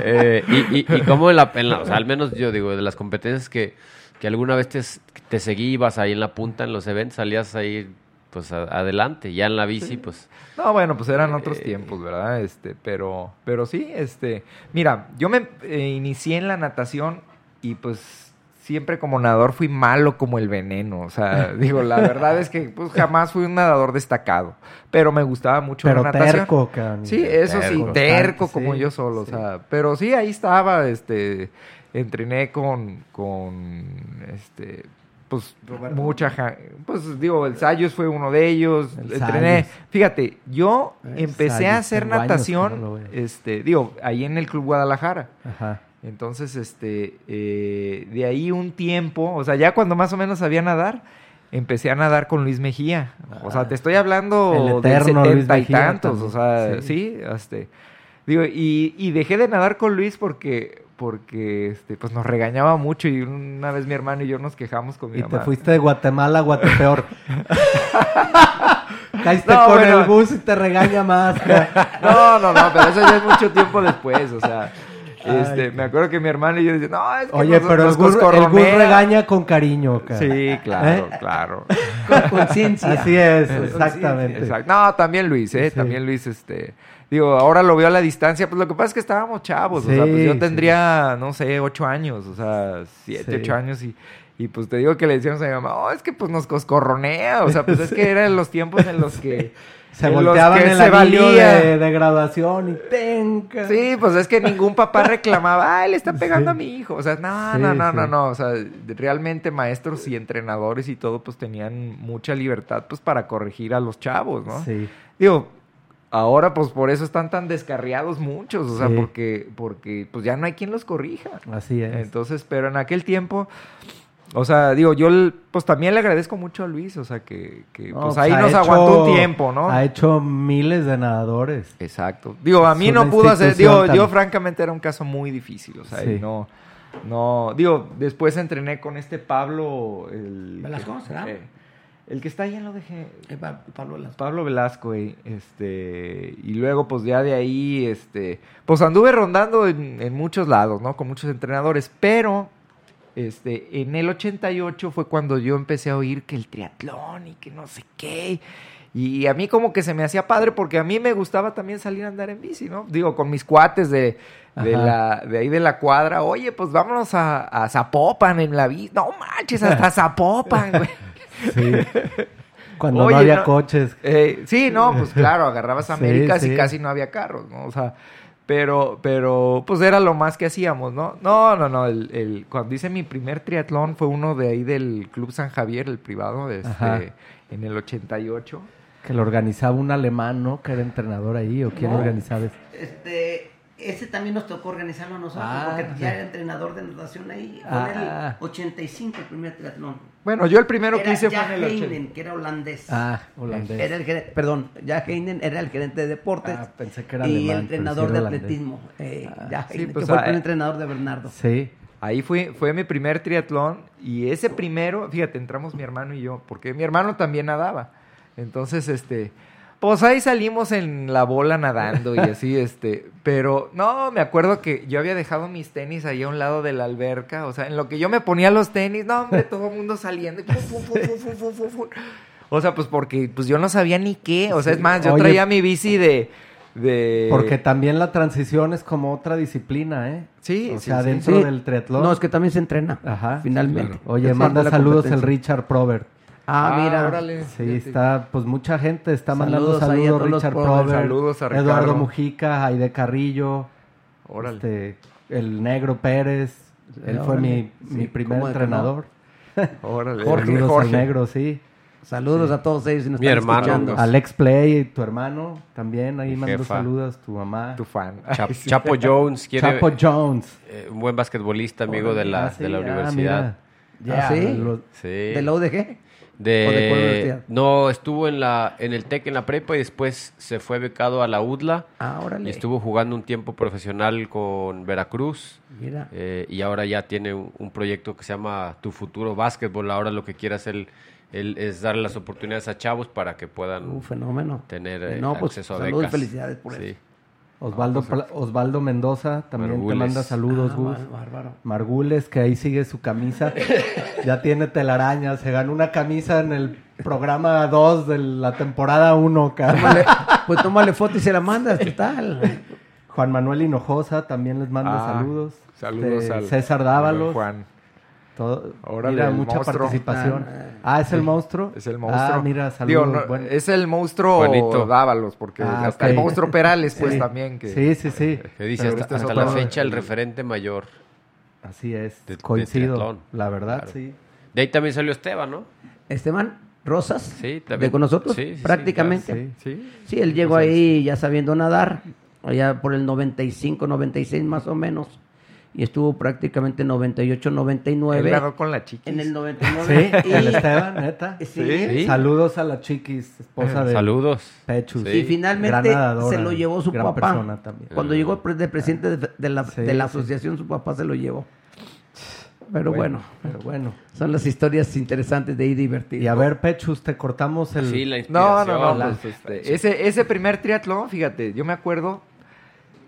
S5: Eh, y, y, y cómo en la, en la- o sea, al menos yo digo, de las competencias que, que alguna vez te, te seguí, ibas ahí en la punta en los eventos, salías ahí pues a- adelante, ya en la bici, pues...
S4: No, bueno, pues eran otros tiempos, ¿verdad? Este, pero, pero sí, este, mira, yo me eh, inicié en la natación y pues siempre como nadador fui malo como el veneno, o sea, digo, la verdad es que pues jamás fui un nadador destacado, pero me gustaba mucho
S1: Pero
S4: la natación.
S1: terco.
S4: Sí, eso sí,
S5: Terco.
S4: terco
S1: Constante,
S4: como
S1: sí,
S4: yo solo,
S1: sí.
S4: o sea, pero sí, ahí estaba, este, entrené con, con, este, pues, mucha, ja- pues, digo, el Sayos fue uno de ellos,
S1: El
S4: entrené, fíjate, yo
S1: El
S4: empecé a hacer
S1: años
S4: natación,
S1: no
S4: este, digo, ahí en el Club Guadalajara,
S1: Ajá.
S4: Entonces, este, eh, de ahí un tiempo, o sea, ya cuando más o menos sabía nadar, empecé a nadar con Luis Mejía. O sea, te estoy hablando
S1: El
S4: de
S1: eterno Luis
S4: setenta y
S1: Mejía
S4: tantos,
S1: también.
S4: o sea,
S1: Sí.
S4: sí, este, digo, y, y dejé de nadar con Luis porque, porque, este, pues nos regañaba mucho y una vez mi hermano y yo nos quejamos con mi
S1: Y te fuiste de Guatemala a Guatepeor. Caíste
S4: No,
S1: con
S4: bueno.
S1: el bus y te regaña más.
S4: No, no, no, pero eso ya es mucho tiempo después, o sea, este, me acuerdo que mi hermano y yo decían, no, es que
S1: Oye,
S4: nos-
S1: pero el
S4: nos
S1: el bus
S4: coscorronea".
S1: regaña con cariño. ca.
S4: Sí, claro,
S1: ¿Eh?
S4: claro.
S3: Con conciencia.
S1: Así es, exactamente.
S4: No, también Luis, ¿eh?
S1: Sí.
S4: También Luis, este... Digo, ahora lo veo a la distancia, pues lo que pasa es que estábamos chavos, o sea, pues yo
S1: sí.
S4: tendría, no sé, ocho años, o sea, siete, ocho años y, Y pues te digo que le decíamos a mi mamá, oh, es que pues nos coscorronea. O sea, pues es que eran los tiempos en los que...
S1: Se
S4: en
S1: volteaban
S4: que
S1: el
S4: se
S1: anillo
S4: valía.
S1: de, de graduación y tenca.
S4: Sí, pues es que ningún papá reclamaba, ah, le está pegando a mi hijo. O sea, no,
S1: Sí,
S4: no, no,
S1: sí.
S4: no, no. O sea, realmente maestros y entrenadores y todo, pues tenían mucha libertad, pues, para corregir a los chavos, ¿no?
S1: Sí.
S4: Digo, ahora, pues, por eso están tan descarriados muchos. O sea, porque, porque, pues, ya no hay quien los corrija.
S1: Así es.
S4: Entonces, pero en aquel tiempo... O sea, digo, yo pues también le agradezco mucho a Luis, o sea, que, que,
S1: No,
S4: pues
S1: pues,
S4: ahí nos
S1: hecho-
S4: aguantó un tiempo, ¿no?
S1: Ha hecho miles de nadadores.
S4: Exacto. Digo, a mí
S1: Es
S4: no pudo hacer, digo, yo francamente era un caso muy difícil, o sea,
S1: Sí.
S4: y no, no, digo, después entrené con este Pablo, el...
S3: ¿Velasco, será?
S4: eh, el que está ahí en lo dejé,
S3: Eh, Pa- Pablo Velasco.
S4: Pablo Velasco, güey, este, y luego pues ya de ahí, este, pues anduve rondando en, en muchos lados, ¿no? Con muchos entrenadores, pero, este, en el 88 fue cuando yo empecé a oír que el triatlón y que no sé qué, y a mí como que se me hacía padre porque a mí me gustaba también salir a andar en bici, ¿no? Digo, con mis cuates de, de,
S1: Ajá.
S4: la, de ahí de la cuadra, oye, pues vámonos a, a Zapopan en la bici, no manches, hasta Zapopan, güey.
S1: Sí. Cuando
S4: Oye,
S1: no había
S4: no-
S1: coches.
S4: Eh, sí, no, pues claro, agarrabas
S1: Sí,
S4: Américas
S1: sí.
S4: y casi no había carros, ¿no? O sea, pero, pero, pues era lo más que hacíamos, ¿no? No, no, no, el, el- cuando hice mi primer triatlón fue uno de ahí del Club San Javier, el privado, este, en el 88.
S1: Que lo organizaba un alemán, ¿no? Que era entrenador ahí. ¿O quién
S3: No.
S1: organizaba eso?
S3: Este, ese también nos tocó organizarlo nosotros,
S1: Ah,
S3: porque
S1: sí.
S3: ya era entrenador de natación ahí. Fue
S1: Ah.
S3: el 85 el primer triatlón.
S4: Bueno, yo el primero que hice fue en el 80.
S3: Heinen, que era holandés.
S1: Ah, holandés.
S3: Era el perdón, Jack Heinen era el gerente de deportes.
S1: Ah, pensé que era
S3: y
S1: alemán,
S3: el entrenador
S1: sí
S3: de
S1: holandés.
S3: atletismo. Eh, Jack
S4: sí,
S3: Heinen,
S4: pues,
S3: que fue el
S4: ah,
S3: primer
S4: eh.
S3: entrenador de Bernardo.
S1: Sí.
S4: Ahí fue, fue mi primer triatlón y ese primero, fíjate, entramos mi hermano y yo, porque mi hermano también nadaba. Entonces, este, pues ahí salimos en la bola nadando y así, este, pero no, me acuerdo que yo había dejado mis tenis ahí a un lado de la alberca, o sea, en lo que yo me ponía los tenis, no, hombre, todo el mundo saliendo. y pum, pum, pum, pum, pum, pum, pum, pum. O sea, pues porque pues yo no sabía ni qué, o sea, es más, yo
S1: Oye.
S4: traía mi bici de... de...
S1: Porque también la transición es como otra disciplina, ¿eh?
S4: Sí,
S1: O
S4: sí,
S1: sea,
S4: sí.
S1: dentro
S3: Sí.
S1: del triatlón.
S3: No, es que también se entrena.
S1: Ajá.
S3: Finalmente.
S1: Oye, manda saludos el. Richard Probert.
S3: Ah, mira.
S4: órale.
S1: Sí,
S4: Fíjate.
S1: está, pues mucha gente está mandando
S3: Saludos a
S1: Richard.
S3: Probert,
S4: Saludos a
S1: Eduardo
S4: Ricardo.
S1: Mujica, Aide Carrillo,
S4: Órale.
S1: este, el Negro Pérez, él fue mi,
S3: Sí,
S1: mi primer
S3: ¿cómo de que
S1: entrenador.
S4: Órale.
S1: Saludos al Negro, sí.
S3: Saludos a todos ellos si nos
S5: Mi
S3: están
S5: hermano.
S3: escuchando.
S1: Alex Play, tu hermano, también ahí
S5: jefa.
S1: saludos, tu mamá.
S4: Tu fan.
S5: Cha-
S4: Ay, sí.
S5: Chapo Jones quiere
S1: Chapo Jones.
S5: eh, un buen basquetbolista, amigo de la,
S1: Ah, sí,
S5: de la
S1: ah,
S5: universidad.
S1: mira.
S3: ¿Ah, sí?
S1: Lo-
S5: Sí.
S3: ¿De la UDG?
S5: De-
S3: ¿O de cuál universidad?
S5: no, estuvo en la en el TEC en la prepa y después se fue becado a la UDLA
S3: Ah, órale.
S5: y estuvo jugando un tiempo profesional con Veracruz
S3: Mira.
S5: eh, y ahora ya tiene un, un proyecto que se llama Tu Futuro Básquetbol. Ahora lo que quiere hacer él, es darle las oportunidades a chavos para que puedan
S3: Un fenómeno.
S5: tener eh,
S3: No, pues,
S5: acceso a
S3: saludos y felicidades por
S5: Sí.
S3: eso.
S1: Osvaldo, Pla- Osvaldo Mendoza también te manda saludos,
S3: Ah,
S1: Gus. Margules, que ahí sigue su camisa. ya tiene telaraña. Se ganó una camisa en el programa 2 de la temporada 1.
S3: Tómale- pues tómale foto y se la mandas, ¿qué tal?
S1: Juan Manuel Hinojosa también les manda
S4: Ah,
S1: saludos.
S4: Saludos
S1: Este,
S4: al
S1: César Dávalos.
S4: Juan.
S1: Todo-
S4: Órale,
S1: mira, mucha
S4: monstruo.
S1: participación.
S3: Ah,
S1: Ah, ¿es el monstruo?
S4: Es el monstruo.
S1: Ah, mira,
S4: Digo,
S1: saludos.
S4: no,
S1: bueno.
S4: Es el monstruo
S5: Juanito.
S4: Dávalos, porque
S1: Ah,
S4: hasta el monstruo Perales, pues
S1: Sí.
S4: también. Que...
S1: Sí, sí, sí.
S5: Que dice
S4: Pero
S5: hasta,
S4: este es
S5: hasta
S4: otro-
S5: la fecha el referente mayor.
S1: Así es.
S5: De-
S1: Coincido. la verdad,
S5: Claro.
S1: sí.
S5: De ahí también salió Esteban, ¿no?
S3: Esteban Rosas.
S5: Sí, también.
S3: ¿De con nosotros?
S5: Sí, sí, sí,
S3: prácticamente.
S1: Sí.
S4: Sí.
S3: Sí, él llegó ahí ya sabiendo nadar, allá por el 95, 96 más o menos, y estuvo prácticamente 98,
S4: Él
S3: 99.
S4: nadó con la chiquis.
S3: En el 99.
S1: Sí,
S3: y,
S1: el Esteban, neta.
S3: Sí.
S5: Sí.
S1: Saludos a la chiquis, esposa de
S5: Saludos.
S1: Pechus.
S5: Sí.
S3: y finalmente se lo llevó su
S1: gran
S3: papá.
S1: persona también.
S3: Cuando llegó de presidente de, de la,
S1: Sí,
S3: de la
S1: sí.
S3: asociación, su papá se lo llevó. Pero bueno,
S1: Pero bueno.
S3: son las historias interesantes de ir divertido.
S1: Y a ver, Pechus, te cortamos el...
S5: Sí, la
S4: No,
S5: inspiración.
S4: no, no.
S1: La-
S4: pues, este, ese, ese primer triatlón, fíjate, yo me acuerdo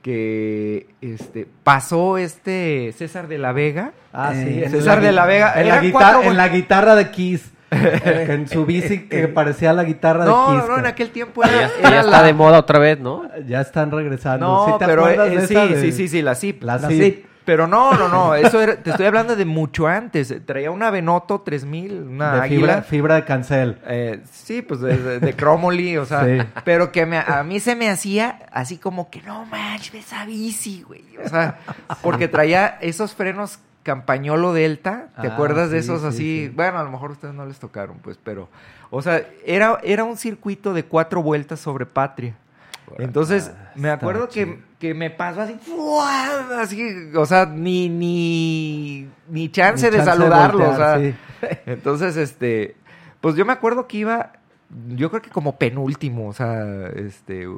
S4: que este pasó este César de la Vega.
S1: Ah, sí.
S3: Eh,
S1: en
S4: César
S1: la
S4: de la Vega,
S1: En la, guitarra, en la guitarra de Kiss. en su bici que parecía la guitarra
S4: No,
S1: de
S4: no,
S1: Kiss.
S4: no, en
S1: que-
S4: aquel tiempo
S5: Ya,
S4: era,
S5: ya está
S4: la-
S5: de moda otra vez, ¿no?
S1: Ya están regresando.
S4: No,
S1: ¿Sí te
S4: pero
S1: acuerdas
S4: eh,
S1: de
S4: sí,
S1: esa de-
S4: sí, sí, sí, la ZIP.
S1: La,
S3: La
S1: Zip.
S3: Zip.
S4: Pero no, no, no, eso era, te estoy hablando de mucho antes. Traía una Venoto 3000, una
S1: de
S4: águila.
S1: fibra, fibra de cancel.
S4: Eh, sí, pues de, de, de Chromoly, o sea,
S1: Sí.
S4: pero que me- a mí se me hacía así como que no manches esa bici, güey. O sea, porque traía esos frenos Campañolo Delta, ¿te
S1: Ah,
S4: acuerdas de esos
S1: sí,
S4: así?
S1: sí.
S4: Bueno, a lo mejor a ustedes no les tocaron, pues, pero, o sea, era, era un circuito de cuatro vueltas sobre Patria. Entonces, me
S1: está
S4: acuerdo que, que me pasó así, ¡fua! así, o sea, ni, ni, ni chance
S1: Ni
S4: de
S1: chance de
S4: saludarlo,
S1: voltear,
S4: o sea,
S1: sí.
S4: entonces, este, pues yo me acuerdo que iba, yo creo que como penúltimo, o sea, este,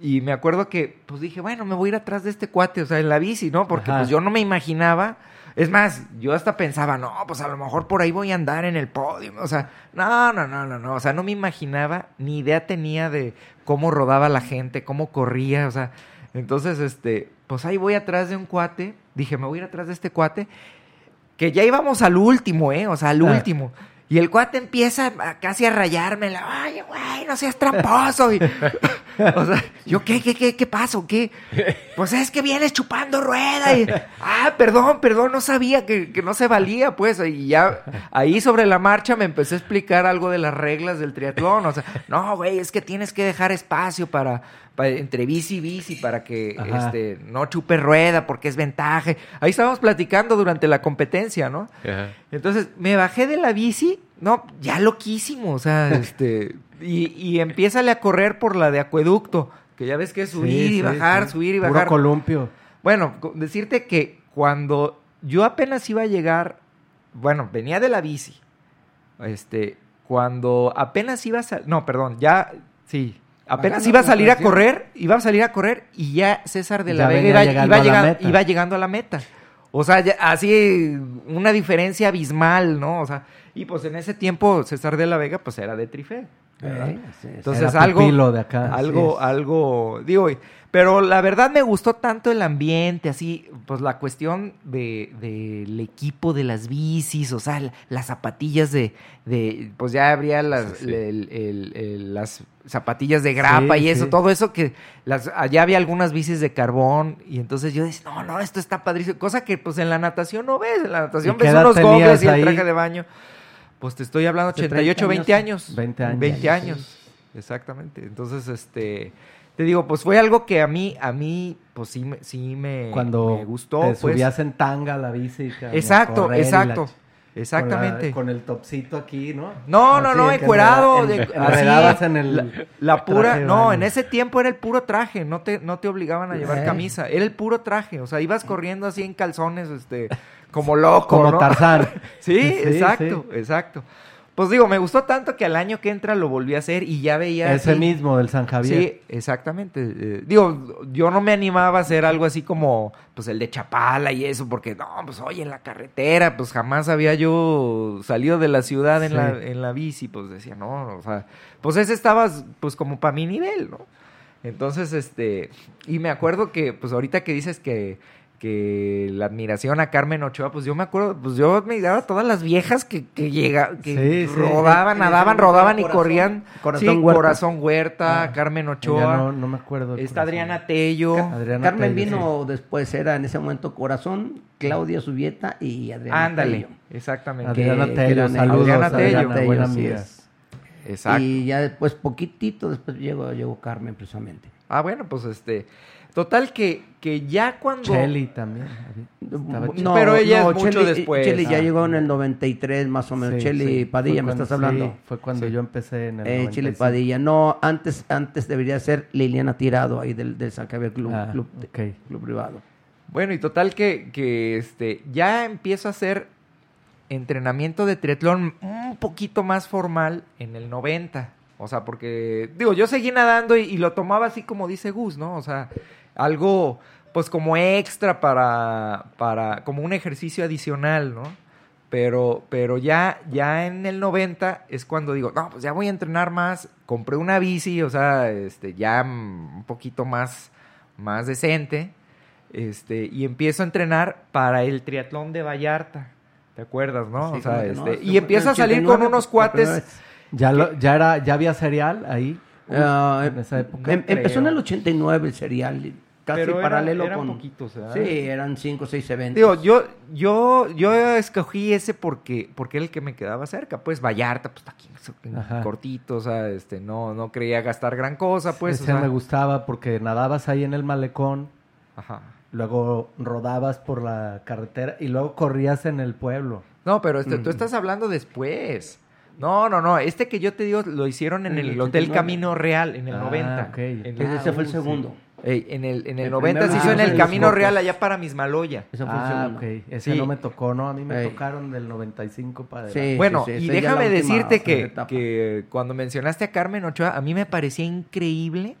S4: y me acuerdo que, pues dije, bueno, me voy a ir atrás de este cuate, o sea, en la bici, ¿no? Porque
S1: Ajá.
S4: pues yo no me imaginaba, es más, yo hasta pensaba, no, pues a lo mejor por ahí voy a andar en el podio, o sea, no, no, no, no, no, o sea, no me imaginaba, ni idea tenía de cómo rodaba la gente, cómo corría, o sea, entonces, este, pues ahí voy atrás de un cuate, dije, me voy a ir atrás de este cuate, que ya íbamos al último, ¿eh? O sea, al
S1: Ah.
S4: Y el cuate empieza casi a rayármela. Oye, güey, no seas tramposo. Y- o sea, yo, ¿qué, qué, qué, qué pasó? ¿Qué? Pues es que vienes chupando rueda. Y, ah, perdón, perdón, no sabía que, no se valía, pues. Y ya ahí sobre la marcha me empecé a explicar algo de las reglas del triatlón. O sea, no, güey, es que tienes que dejar espacio para- entre bici y bici para que
S1: Ajá.
S4: este, no chupe rueda porque es ventaja. Ahí estábamos platicando durante la competencia, ¿no?
S5: Ajá.
S4: Entonces me bajé de la bici, no, ya loquísimo, o sea, este, y, y empiézale a correr por la de acueducto, que ya ves que es subir
S1: Sí,
S4: y
S1: sí,
S4: bajar,
S1: sí.
S4: subir y
S1: Puro
S4: bajar.
S1: columpio.
S4: Bueno, decirte que cuando yo apenas iba a llegar, bueno, venía de la bici, este, cuando apenas iba a salir, no, perdón, ya, sí, apenas iba a salir a correr, iba a salir a correr y ya César de la Vega iba,
S1: llegando
S4: iba llegando,
S1: meta.
S4: iba llegando a la meta. O sea, ya- así una diferencia abismal, ¿no? O sea, y pues en ese tiempo César de la Vega pues era de Trifé. ¿verdad?
S3: Sí, sí.
S4: Entonces
S1: Era
S4: algo,
S1: de acá,
S4: algo, algo, digo, pero la verdad me gustó tanto el ambiente, así, pues la cuestión de del equipo de las bicis, o sea, la- las zapatillas de, de pues ya habría las,
S5: Sí, sí.
S4: el- el- el- las zapatillas de grapa
S1: Sí,
S4: y eso, todo eso que las, allá había algunas bicis de carbón y entonces yo decía, no, no, esto está padrísimo, cosa que pues en la natación no ves, en la natación
S1: ¿Y qué
S4: ves unos goggles y el traje de baño. Pues te estoy hablando
S3: De
S4: 88, 20
S3: 30
S4: años.
S1: 20 años.
S4: 20 años. Exactamente. Entonces, este, te digo, pues fue algo que a mí, a mí, pues sí me, sí me,
S1: Cuando
S4: me gustó.
S1: te
S4: pues.
S1: subías en tanga la bici. cabrón,
S4: Exacto, exacto. Exactamente.
S1: Con, la- con el topcito aquí, ¿no?
S4: No, no,
S1: Así
S4: no, encuerado.
S1: en-
S4: así,
S1: en el
S4: la, la pura,
S1: traje
S4: no, en ese tiempo era el puro traje, no te, no te obligaban a llevar
S1: Eh.
S4: camisa, era el puro traje, o sea, ibas corriendo así en calzones, este, como loco,
S1: Como
S4: ¿no?
S1: Tarzán.
S4: Sí,
S1: Sí,
S4: exacto, exacto. Pues digo, me gustó tanto que al año que entra lo volví a hacer y ya veía.
S1: Ese
S4: así-
S1: mismo del San Javier.
S4: Sí, exactamente. Eh, digo, yo no me animaba a hacer algo así como, pues, el de Chapala y eso, porque, no, pues, oye, en la carretera, pues, jamás había yo salido de la ciudad en,
S1: Sí.
S4: la, en la bici, pues, decía, no, o sea, pues, ese estaba, pues, como para mi nivel, ¿no? Entonces, este, y me acuerdo que, pues, ahorita que dices que, que la admiración a Carmen Ochoa, pues, yo me acuerdo, pues, yo me miraba a todas las viejas que, que llega, que
S1: Sí,
S4: rodaban, nadaban, rodaban y corrían.
S3: Corazón
S4: sí,
S3: Huerta.
S4: Corazón Huerta,
S1: Ah,
S4: Carmen Ochoa.
S1: no, no me acuerdo.
S4: Está
S1: corazón.
S4: Adriana Tello.
S1: Adriana
S3: Carmen
S1: Tello,
S3: vino después, era en ese momento Corazón, Claudia Subieta y Adriana
S4: Ándale,
S3: Tello.
S4: exactamente.
S1: Adriana
S3: que-
S1: Tello,
S3: eran-
S1: saludos.
S4: Adriana
S1: Adriana,
S4: Tello.
S1: buena amiga.
S4: Exacto.
S3: Y ya después, poquitito después llegó, llegó Carmen precisamente.
S4: Ah, bueno, pues este. Total que, que ya cuando.
S1: Chelly también. Estaba Chelly.
S4: Pero ella es mucho
S3: Chely-
S4: después.
S3: Chely ya
S1: Ah.
S3: llegó en el 93 más o menos.
S1: Sí,
S3: Chely
S1: sí.
S3: Padilla,
S1: Fue
S3: me
S1: cuando-
S3: estás hablando.
S1: sí, fue cuando
S4: Sí.
S1: yo empecé en el
S3: Eh,
S1: 95.
S3: Padilla. No, antes, antes debería ser Liliana Tirado ahí del, del San Javier Club,
S1: Ah,
S3: club privado.
S4: Bueno, y total que, que este, ya empiezo a hacer entrenamiento de triatlón un poquito más formal en el 90. O sea, porque, digo, yo seguí nadando y, y lo tomaba así como dice Gus, ¿no? O sea, algo, pues como extra para, para, como un ejercicio adicional, ¿no? Pero, pero ya, ya en el 90 es cuando digo, no, pues ya voy a entrenar más. Compré una bici, o sea, este, ya un poquito más, más decente. Este, y empiezo a entrenar para el triatlón de Vallarta. ¿Te acuerdas, no?
S3: Sí,
S4: o sea,
S3: no,
S4: este, y empiezo a salir con
S3: 89,
S4: unos
S3: la
S4: cuates.
S1: Ya, lo- ya, era, ya había cereal ahí.
S3: Ah,
S1: en esa época.
S3: em- empezó en el 89 el serial. casi
S4: Pero era-
S3: paralelo
S4: eran
S3: con...
S4: poquitos.
S3: Sí, eran cinco o seis eventos.
S4: Digo, yo, yo, yo escogí ese porque, porque era el que me quedaba cerca, pues Vallarta, pues está aquí
S1: Ajá.
S4: cortito, o sea, este, no, no creía gastar gran cosa, pues. o
S1: Ese
S4: sea,
S1: me gustaba porque nadabas ahí en el malecón,
S4: Ajá.
S1: luego rodabas por la carretera y luego corrías en el pueblo.
S4: No, pero este, tú
S1: Mm.
S4: estás hablando después. No, no, no. Este que yo te digo lo hicieron en
S3: En
S4: el
S3: el
S4: Hotel
S3: 89.
S4: Camino Real, en el
S1: Ah,
S4: 90.
S1: ok.
S4: En
S3: Sí,
S4: el-
S3: ese fue el
S1: sí.
S3: segundo.
S4: Ey, en el, en el
S3: El
S4: 90
S3: primero
S4: se hizo en el Camino Real allá para Mismaloya.
S3: Ese fue
S1: Ah. Ese
S4: Sí.
S1: no me tocó, ¿no? A mí me
S3: Ey.
S1: tocaron del 95 para
S3: Sí.
S1: adelante.
S4: Bueno,
S3: sí,
S4: y
S3: es ya
S4: déjame
S3: última
S4: decirte que, que cuando mencionaste a Carmen Ochoa, a mí me parecía increíble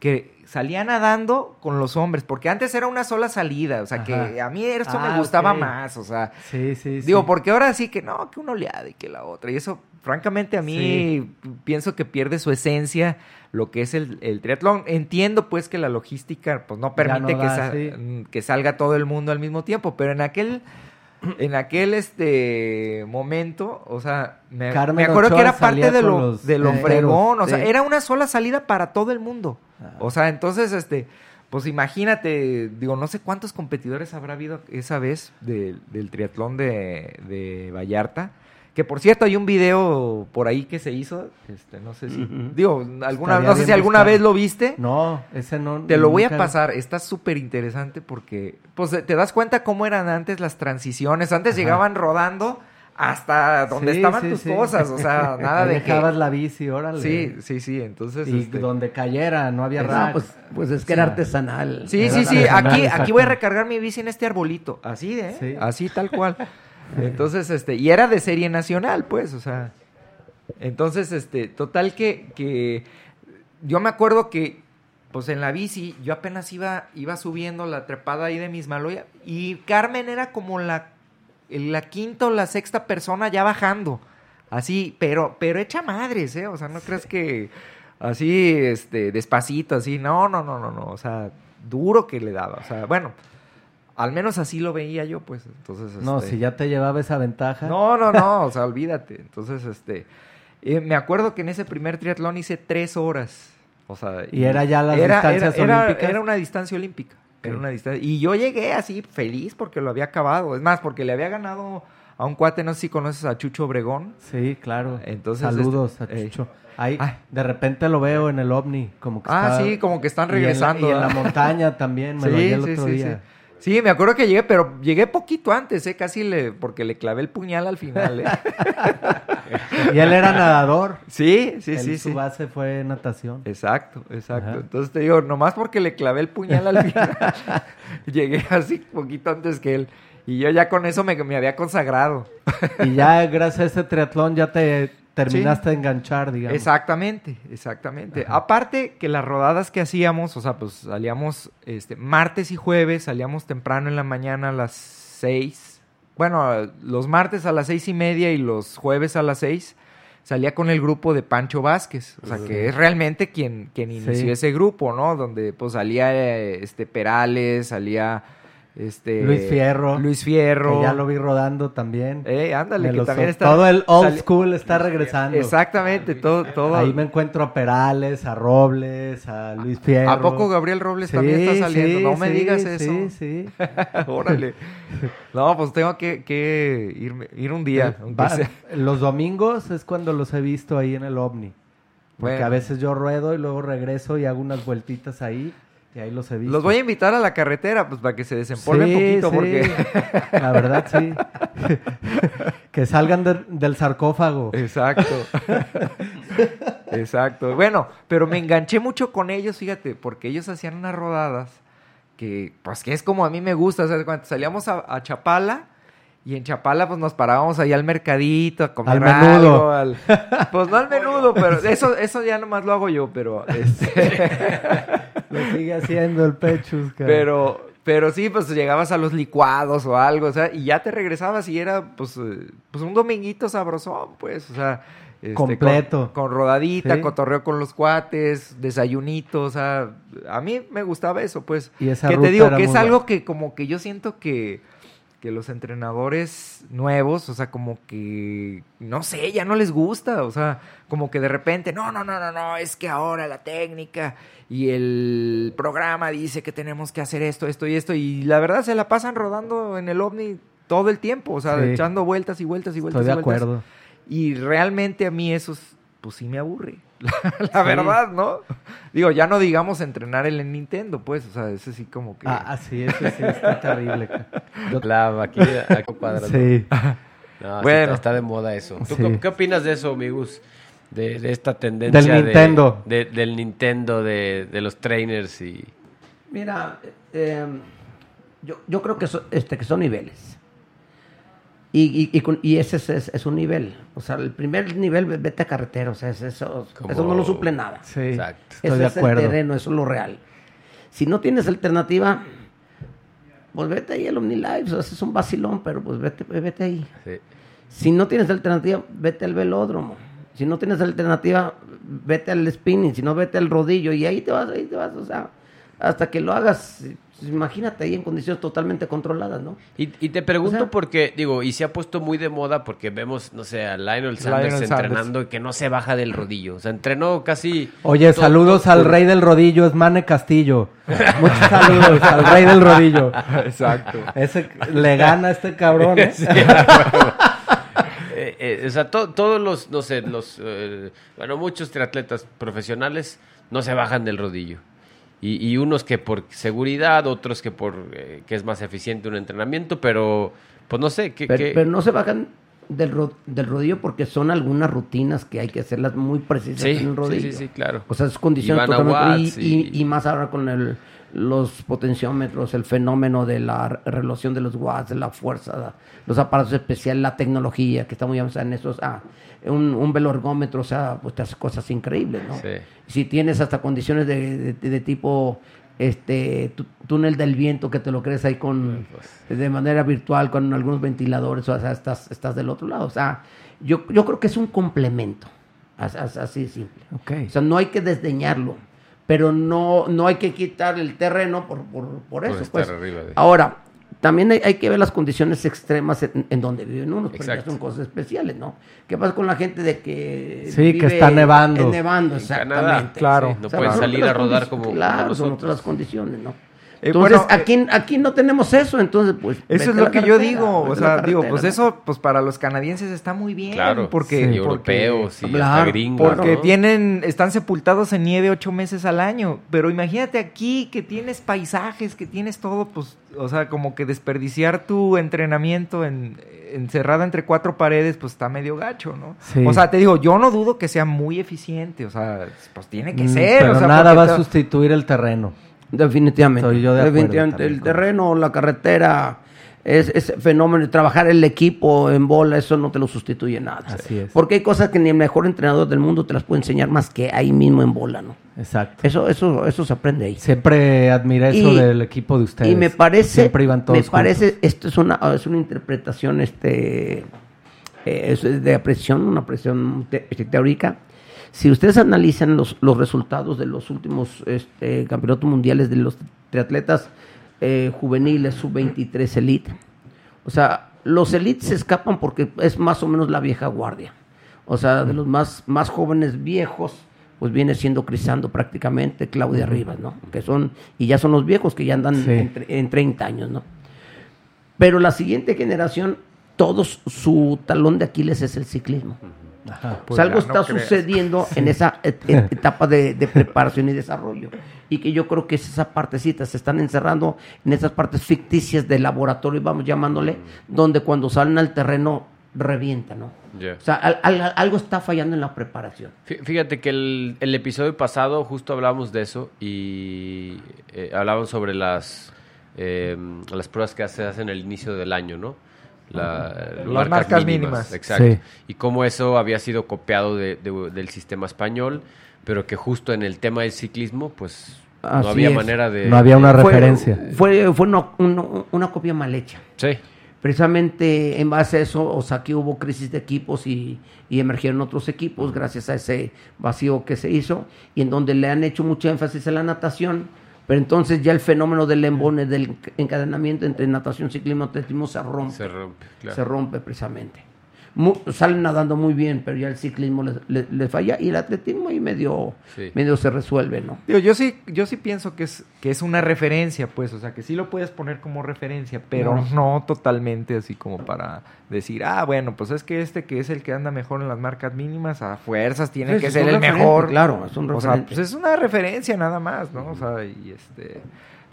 S4: que salía nadando con los hombres, porque antes era una sola salida, o sea, que a mí eso
S1: Ah,
S4: me gustaba
S1: ok.
S4: más, o sea,
S1: Sí, sí, sí.
S4: digo, porque ahora sí que no, que una oleada y que la otra, y eso, francamente, a mí pienso que pierde su esencia lo que es el, el triatlón. Entiendo, pues, que la logística, pues, no permite
S1: no
S4: que,
S1: da,
S4: sa-
S1: sí.
S4: mm, que salga todo el mundo al mismo tiempo, pero en aquel... En aquel este momento, o sea, me, acuerdo
S1: Ochoa
S4: que era parte de lo,
S1: los
S4: de lo fregón, o sea, era una sola salida para todo el mundo.
S1: Ah.
S4: O sea, entonces, este, pues imagínate, digo, no sé cuántos competidores habrá habido esa vez de- del triatlón de, de Vallarta. Que por cierto, hay un video por ahí que se hizo. Este, no sé si. Digo, alguna,
S1: Estaría
S4: no sé si alguna
S1: buscar.
S4: vez lo viste.
S1: No, ese no.
S4: Te lo voy a pasar, está súper interesante porque pues te das cuenta cómo eran antes las transiciones. Antes
S1: Ajá.
S4: llegaban rodando hasta donde
S1: Sí,
S4: estaban
S1: sí,
S4: tus
S1: sí.
S4: cosas, o sea, nada de que...
S1: dejabas la bici, órale.
S4: Sí, sí, sí, entonces...
S1: Y
S4: este,
S1: donde cayera, no había rack.
S3: pues, pues es que era artesanal.
S4: Sí,
S1: Era
S4: sí, sí, aquí, aquí voy a recargar mi bici en este arbolito, así, ¿eh?
S1: Sí.
S4: Así, tal cual. Entonces, este, y era de serie nacional, pues, o sea... Entonces, este, total que, que yo me acuerdo que, pues en la bici, yo apenas iba, iba subiendo la trepada ahí de Mismaloya y Carmen era como la, la quinta o la sexta persona ya bajando, así, pero, pero hecha madres, ¿eh? O sea, no crees que así, este, despacito, así, no, no, no, no, no, o sea, duro que le daba, o sea, bueno, al menos así lo veía yo, pues, entonces,
S1: No,
S4: este,
S1: si ya te llevaba esa ventaja.
S4: no, no, no, o sea, olvídate. Entonces, este, eh, me acuerdo que en ese primer triatlón hice tres horas. O sea,
S1: Y era ya las
S4: era,
S1: distancias
S4: era-
S1: olímpicas.
S4: Era una distancia olímpica. Era una distancia. Y yo llegué así feliz porque lo había acabado. Es más, porque le había ganado a un cuate, no sé si conoces a Chucho Obregón.
S1: Sí, claro.
S4: Entonces,
S1: Saludos
S4: este,
S1: a
S4: ey.
S1: Chucho. Ahí,
S4: Ay.
S1: de repente lo veo en el ovni, como que
S4: Ah,
S1: está-
S4: sí, como que están
S1: y en la-
S4: regresando.
S1: Y en la, montaña también, me lo vi el otro día.
S4: Sí. Me acuerdo que llegué, pero llegué poquito antes, ¿eh? Casi le, porque le clavé el puñal al final, ¿eh?
S1: Y él era nadador.
S4: sí, sí,
S1: Él,
S4: sí,
S1: su
S4: sí.
S1: base fue natación.
S4: Exacto, exacto.
S1: Ajá.
S4: Entonces te digo, nomás porque le clavé el puñal al final, llegué así poquito antes que él. Y yo ya con eso me, me había consagrado.
S1: Y ya gracias a este triatlón ya te terminaste de enganchar, digamos.
S4: Exactamente, exactamente. Aparte que las rodadas que hacíamos, o sea, pues salíamos este, martes y jueves, salíamos temprano en la mañana a las seis. Bueno, los martes a las seis y media y los jueves a las seis salía con el grupo de Pancho Vázquez, o sea, que es realmente quien, quien inició
S1: Sí.
S4: ese grupo, ¿no? Donde pues salía eh, este Perales, salía este
S1: Luis Fierro.
S4: Luis Fierro.
S1: Que ya lo vi rodando también.
S4: Eh, ándale,
S1: Me
S4: que también
S1: so-
S4: está
S1: Todo el old school está regresando.
S4: Exactamente, todo, todo.
S1: Ahí me encuentro a Perales, a Robles, a Luis Fierro.
S4: ¿A poco Gabriel Robles
S1: Sí,
S4: también está saliendo?
S1: sí,
S4: no me
S1: sí,
S4: digas eso.
S1: Sí, sí.
S4: Órale. No, pues tengo que, que irme- ir un día.
S1: Va-
S4: sea.
S1: los domingos es cuando los he visto ahí en el OVNI. Porque
S4: Bueno.
S1: a veces yo ruedo y luego regreso y hago unas vueltitas ahí y ahí los he visto.
S4: Los voy a invitar a la carretera, pues para que se desempolven
S1: Sí,
S4: poquito,
S1: sí.
S4: porque.
S1: La verdad, sí. que salgan de- del sarcófago.
S4: Exacto. Exacto. Bueno, pero me enganché mucho con ellos, fíjate, porque ellos hacían unas rodadas que, pues, que es como a mí me gusta. ¿sabes? Cuando salíamos a, a Chapala y en Chapala, pues, nos parábamos ahí al mercadito a comer
S1: Al menudo.
S4: algo, al- pues, no al menudo, pero eso, eso ya nomás lo hago yo, pero, este,
S1: Lo sigue haciendo el Pechus, cara.
S4: pero, pero sí, pues, llegabas a los licuados o algo, o sea, y ya te regresabas y era, pues, eh, pues un dominguito sabrosón, pues, o sea... este,
S1: Completo.
S4: Con, con rodadita,
S1: Sí.
S4: cotorreo con los cuates, desayunito, o sea, a mí me gustaba eso, pues.
S1: Y esa
S4: que te digo que es algo que como que yo siento que que los entrenadores nuevos, o sea, como que, no sé, ya no les gusta, o sea, como que de repente, no, no, no, no, no, es que ahora la técnica y el programa dice que tenemos que hacer esto, esto y esto, y la verdad se la pasan rodando en el ovni todo el tiempo, o sea,
S1: Sí.
S4: echando vueltas y vueltas y vueltas.
S1: Estoy de
S4: y vueltas.
S1: acuerdo.
S4: Y realmente a mí eso, es- pues sí me aburre. La, la verdad, ¿no? Digo, ya no digamos entrenar el en Nintendo, pues, o sea, ese sí como que...
S1: Ah, sí, eso sí está terrible. Yo-
S5: Claro, aquí, aquí cuadrando.
S1: Sí.
S5: No, sí
S4: Bueno.
S5: está, está de moda eso. ¿Tú
S1: Sí.
S5: qué, opinas de eso, amigos? De, de esta tendencia
S1: Del
S5: de-
S1: Nintendo.
S5: de- del Nintendo, de, de los trainers y...
S3: Mira, eh, yo, yo creo que, so- este, que son niveles. Y, y, y ese es, es- es un nivel. O sea, el primer nivel, ve- vete a carretera. O sea, es- eso,
S5: Como-
S3: eso no lo suple nada.
S1: Sí.
S5: Exacto.
S1: Estoy de
S3: es
S1: acuerdo.
S3: el terreno, eso es lo real. Si no tienes alternativa, pues vete ahí al OmniLife. O sea, es un vacilón, pero pues vete, vete ahí.
S5: Sí.
S3: Si no tienes alternativa, vete al velódromo. Si no tienes alternativa, vete al spinning. Si no, vete al rodillo. Y ahí te vas, ahí te vas. O sea, hasta que lo hagas, imagínate ahí en condiciones totalmente controladas, ¿no?
S5: Y, y te pregunto
S3: O sea-
S5: porque, digo, y se ha puesto muy de moda porque vemos, no sé, a Lionel Sanders entrenando y que no se baja del rodillo. O sea, entrenó casi...
S1: Oye,
S5: todo-
S1: saludos
S5: todo-
S1: al rey del rodillo, es Mane Castillo. Muchos saludos al rey del rodillo.
S4: Exacto.
S1: Ese le gana a este cabrón, ¿eh?
S5: Sí. Eh, eh, o sea, to- todos los, no sé, los, eh, bueno, muchos triatletas profesionales no se bajan del rodillo. Y, y unos que por seguridad, otros que por eh, que es más eficiente un entrenamiento, pero pues no sé, que,
S3: Pero, pero no se bajan del, ro- del rodillo porque son algunas rutinas que hay que hacerlas muy precisas
S5: Sí,
S3: en el rodillo.
S5: sí, sí, sí, claro.
S3: O sea, es condiciones totalmente... Y, y- más ahora con el, los potenciómetros, el fenómeno de la re- relación de los watts, de la fuerza, los aparatos especiales, la tecnología que está muy avanzada en esos... Ah, un, un velorgómetro, o sea, pues te hace cosas increíbles, ¿no?
S5: Sí.
S3: Si tienes hasta condiciones de, de- de tipo este tú- túnel del viento que te lo crees ahí con de manera virtual con algunos ventiladores, o sea, estás, estás del otro lado. O sea, yo, yo creo que es un complemento, as- as- así de simple.
S1: Ok.
S3: O sea, no hay que desdeñarlo, pero no, no hay que quitar el terreno por, por, por eso.
S5: estar
S3: pues.
S5: arriba de-
S3: Ahora, también hay, hay que ver las condiciones extremas en, en donde viven unos, porque ya
S5: Exacto.
S3: son cosas especiales, ¿no? ¿Qué pasa con la gente de que
S1: Sí, que está nevando.
S3: en nevando,
S5: En Canadá,
S3: exactamente.
S4: claro.
S5: sí, no
S3: O sea,
S5: pueden salir a rodar como, como
S3: Claro, son otras condiciones, ¿no?
S4: Eh,
S3: Entonces,
S4: bueno, eh,
S3: aquí, aquí no tenemos eso, entonces, pues.
S4: Eso es lo que yo digo, o sea, digo, pues eso, pues para los canadienses está muy bien,
S5: Claro,
S4: porque, porque-
S5: europeos y hasta gringos.
S4: Porque
S5: ¿no?
S4: tienen, están sepultados en nieve ocho meses al año. Pero imagínate aquí que tienes paisajes, que tienes todo, pues, o sea, como que desperdiciar tu entrenamiento en, encerrada entre cuatro paredes, pues está medio gacho, ¿no?
S1: Sí.
S4: O sea, te digo, yo no dudo que sea muy eficiente, o sea, pues tiene que
S1: Mm,
S4: ser.
S1: Pero
S4: o sea,
S1: nada va a sustituir el terreno.
S3: Definitivamente.
S1: Estoy yo de acuerdo
S3: Definitivamente. El terreno, la carretera, es, ese fenómeno, trabajar el equipo en bola, eso no te lo sustituye nada.
S1: Así es.
S3: Porque hay cosas que ni el mejor entrenador del mundo te las puede enseñar más que ahí mismo en bola, ¿no?
S1: Exacto.
S3: Eso, eso, eso se aprende ahí.
S1: Siempre admiré eso
S3: Y-
S1: del equipo de ustedes.
S3: Y me parece,
S1: Siempre iban todos
S3: me parece,
S1: juntos.
S3: esto es una, es una interpretación, este, eh, es de apreciación, una apreciación te- teórica. Si ustedes analizan los, los resultados de los últimos este, campeonatos mundiales de los triatletas eh, juveniles sub-23 elite, o sea, los elites se escapan porque es más o menos la vieja guardia. O sea, de los más, más jóvenes viejos, pues viene siendo Crisando prácticamente, Claudia Rivas, ¿no? Que son, y ya son los viejos que ya andan
S1: Sí.
S3: en, en 30 años, ¿no? Pero la siguiente generación, todos su talón de Aquiles es el ciclismo.
S1: Ajá.
S3: o sea, algo
S4: no
S3: está sucediendo en esa et- et- etapa de, de preparación y desarrollo. Y que yo creo que es esa partecita, se están encerrando en esas partes ficticias del laboratorio, vamos llamándole, donde cuando salen al terreno revientan, ¿no? O sea, al- al- algo está fallando en la preparación.
S5: Fí- Fíjate que el, el episodio pasado justo hablábamos de eso y eh, hablábamos sobre las, eh, las pruebas que se hacen al inicio del año, ¿no? La-
S4: Las marcas mínimas.
S5: Exacto.
S1: Sí.
S5: Y cómo eso había sido copiado de- de- del sistema español, pero que justo en el tema del ciclismo, pues
S3: Así
S5: no había
S3: es.
S5: manera de...
S1: No había una
S5: de-
S3: Fue-
S1: referencia.
S3: Fue, fue una, una- una copia mal hecha.
S5: Sí.
S3: Precisamente en base a eso, o sea, que hubo crisis de equipos y, y emergieron otros equipos gracias a ese vacío que se hizo y en donde le han hecho mucho énfasis a la natación, Pero entonces ya el fenómeno del embone, del encadenamiento entre natación, ciclismo, atletismo se rompe.
S5: Se rompe, claro.
S3: Se rompe precisamente. Mu- salen nadando muy bien, pero ya el ciclismo les, les- les falla y el atletismo ahí medio,
S5: Sí.
S3: medio se resuelve, ¿no?
S4: Digo, yo sí, yo sí pienso que es, que es una referencia, pues, o sea, que sí lo puedes poner como referencia, pero no totalmente así como para decir, ah, bueno, pues es que este que es el que anda mejor en las marcas mínimas, a fuerzas tiene
S3: Sí,
S4: que ser el
S3: referente,
S4: mejor.
S3: claro, es un
S4: O sea,
S3: referente.
S4: pues es una referencia nada más, ¿no? O sea, y este,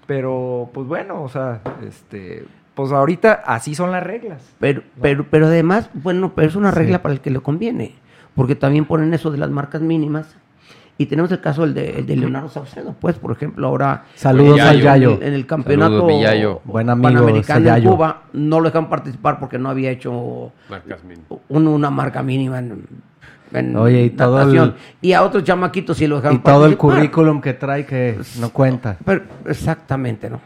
S4: pero pues bueno, o sea, este, pues ahorita así son las reglas.
S3: Pero, pero, pero además, bueno, pero es una regla para el que le conviene, porque también ponen eso de las marcas mínimas. Y tenemos el caso el de, el de Leonardo Saucedo, pues, por ejemplo, ahora
S1: Saludos al Yayo.
S3: en, en el campeonato
S5: Saludos, mi Yayo.
S1: Buen amigo,
S3: panamericano
S1: ese
S3: en. Cuba, no lo dejan participar porque no había hecho
S5: Marcas mínimas.
S3: un- una marca mínima en, en
S1: Oye, y todo
S3: natación.
S1: el-
S3: Y a otros chamaquitos sí lo dejaron
S1: Y todo el
S3: participar.
S1: currículum que trae que no cuenta.
S3: Pero, exactamente, ¿no?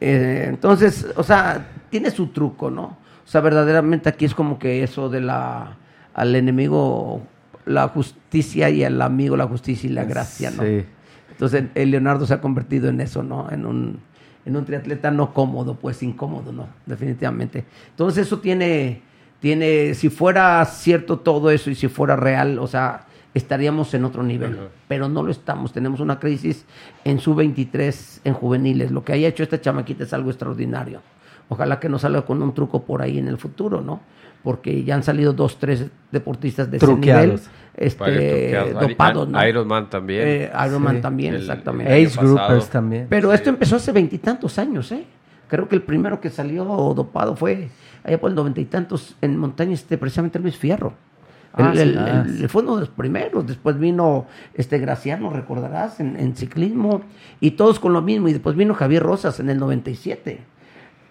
S3: Eh, entonces, o sea, tiene su truco, ¿no? O sea, verdaderamente aquí es como que eso de la al enemigo la justicia y al amigo la justicia y la gracia, ¿no?
S1: Sí.
S3: Entonces, el Leonardo se ha convertido en eso, ¿no? En un, en un triatleta no cómodo, pues incómodo, ¿no? Definitivamente. Entonces, eso tiene, tiene, si fuera cierto todo eso y si fuera real, o sea, estaríamos en otro nivel. Pero no lo estamos. Tenemos una crisis en su 23 en juveniles. Lo que haya hecho esta chamaquita es algo extraordinario. Ojalá que no salga con un truco por ahí en el futuro, ¿no? Porque ya han salido dos, tres deportistas de ese
S1: Truqueados.
S3: nivel, este, dopados, ¿no?
S5: Iron Man también.
S3: Eh, Iron Man también,
S5: El-
S3: exactamente.
S5: el-
S1: Age. Groupers también.
S3: Pero esto empezó hace veintitantos años, ¿eh? Creo que el primero que salió dopado fue allá por el noventa y tantos en montaña, este, precisamente Luis Fierro.
S1: Ah,
S3: El-
S1: sí.
S3: el-
S1: Ah,
S3: el-. Fue uno de los primeros. Después vino este Graciano, recordarás, en, en ciclismo. Y todos con lo mismo. Y después vino Javier Rosas en el 97.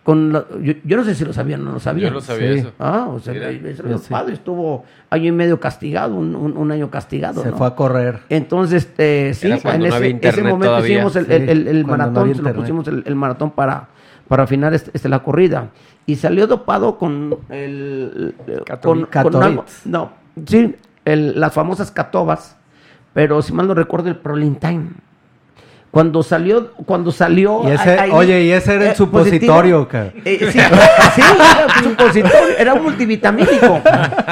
S3: Con la- yo, yo no sé si lo sabían o no lo sabían.
S5: Yo no sabía
S1: Sí.
S5: eso.
S3: Ah, o sea, dopado y estuvo año y medio castigado, un, un- un año castigado.
S1: Se
S3: ¿no?
S1: fue a correr.
S3: Entonces, este, sí, en
S5: no
S3: ese, ese momento
S5: todavía.
S3: hicimos el,
S1: Sí,
S3: el- el- el
S1: no
S3: maratón,
S1: había
S3: se lo pusimos el, el maratón para, para afinar este, este, la corrida. Y salió dopado con el... Con,
S1: Catovi-
S3: con algo- no, sí, el- las famosas catobas, pero si mal no recuerdo el Prolin Time. Cuando salió, cuando salió...
S1: Y ese-
S3: ahí-
S1: oye, y ese era el
S3: eh,
S1: supositorio,
S3: positivo.
S1: cara.
S3: Eh, sí, sí, era un supositorio, era un multivitamínico.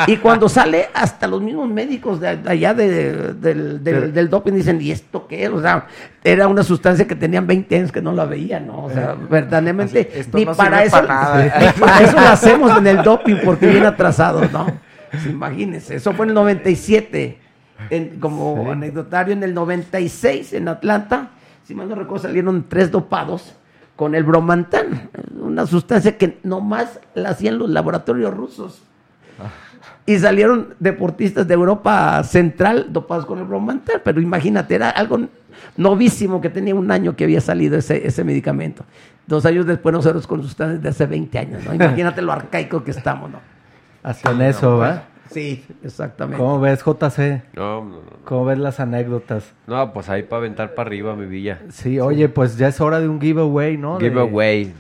S3: Y cuando sale, hasta los mismos médicos de, de allá de- del, del, del doping dicen, ¿y esto qué es? O sea, era una sustancia que tenían 20 años que no la veían, ¿no? O sea, verdaderamente,
S4: Así,
S3: ni
S4: no
S3: para eso,
S4: para nada.
S3: ni para eso lo hacemos en el doping, porque viene atrasados, ¿no? Imagínense, eso fue en el 97, en- como anecdotario, en el 96 en Atlanta, si mal no recuerdo, salieron tres dopados con el bromantan, una sustancia que nomás la hacían los laboratorios rusos. Y salieron deportistas de Europa Central dopados con el bromantan, pero imagínate, era algo novísimo que tenía un año que había salido ese, ese medicamento. Dos años después nosotros con sustancias de hace 20 años, ¿no? Imagínate lo arcaico que estamos, ¿no?
S1: Hasta en eso, ¿va?
S3: Sí, exactamente.
S1: ¿Cómo ves, JC?
S5: No, no, no.
S1: ¿Cómo ves las anécdotas?
S5: No, pues ahí para aventar para arriba, mi villa.
S1: Sí, oye, pues ya es hora de un giveaway, ¿no?
S5: Giveaway.
S1: de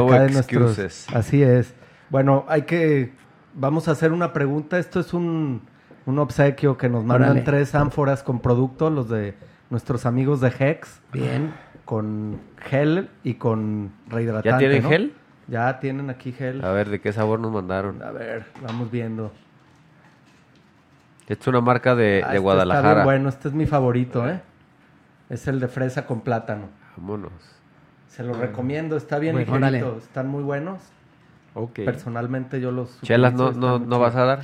S5: No
S1: de nuestros-
S5: excuses.
S1: Así es. Bueno, hay que... Vamos a hacer una pregunta. Esto es un, un obsequio que nos mandan
S3: Órale.
S1: tres ánforas con producto, los de nuestros amigos de Hex,
S3: Bien.
S1: con gel y con rehidratante.
S5: ¿Ya tienen
S1: ¿no?
S5: gel?
S1: Ya tienen aquí gel.
S5: A ver, ¿de qué sabor nos mandaron?
S1: A ver, vamos viendo.
S5: Esta es una marca de,
S1: Ah,
S5: de
S1: este Está
S5: Guadalajara.
S1: bien bueno, este es mi favorito, ¿eh? Es el de fresa con plátano.
S5: Vámonos.
S1: Se los recomiendo, está bien
S3: Bueno,
S1: ligerito, están muy buenos.
S4: Ok.
S1: Personalmente yo los
S5: Chelas, ¿no, no, no vas a dar?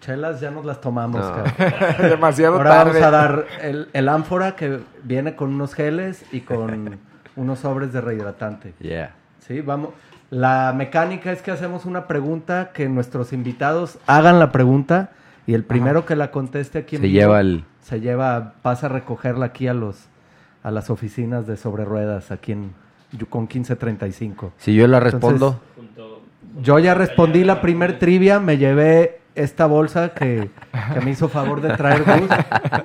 S1: Chelas ya nos las tomamos,
S5: No.
S1: cabrón.
S4: Demasiado
S1: Ahora
S4: tarde.
S1: vamos a dar el, el ánfora que viene con unos geles y con unos sobres de rehidratante.
S5: Yeah.
S1: Sí, vamos. La mecánica es que hacemos una pregunta que nuestros invitados hagan la pregunta y el primero que la conteste aquí en
S5: Se
S1: vivo
S5: lleva el...
S1: se lleva, pasa a recogerla aquí a los a las oficinas de sobre ruedas aquí en con 1535.
S5: Si yo la
S1: Entonces,
S5: respondo,
S1: Yo ya respondí la primer trivia, me llevé esta bolsa que, que me hizo favor de traer Gus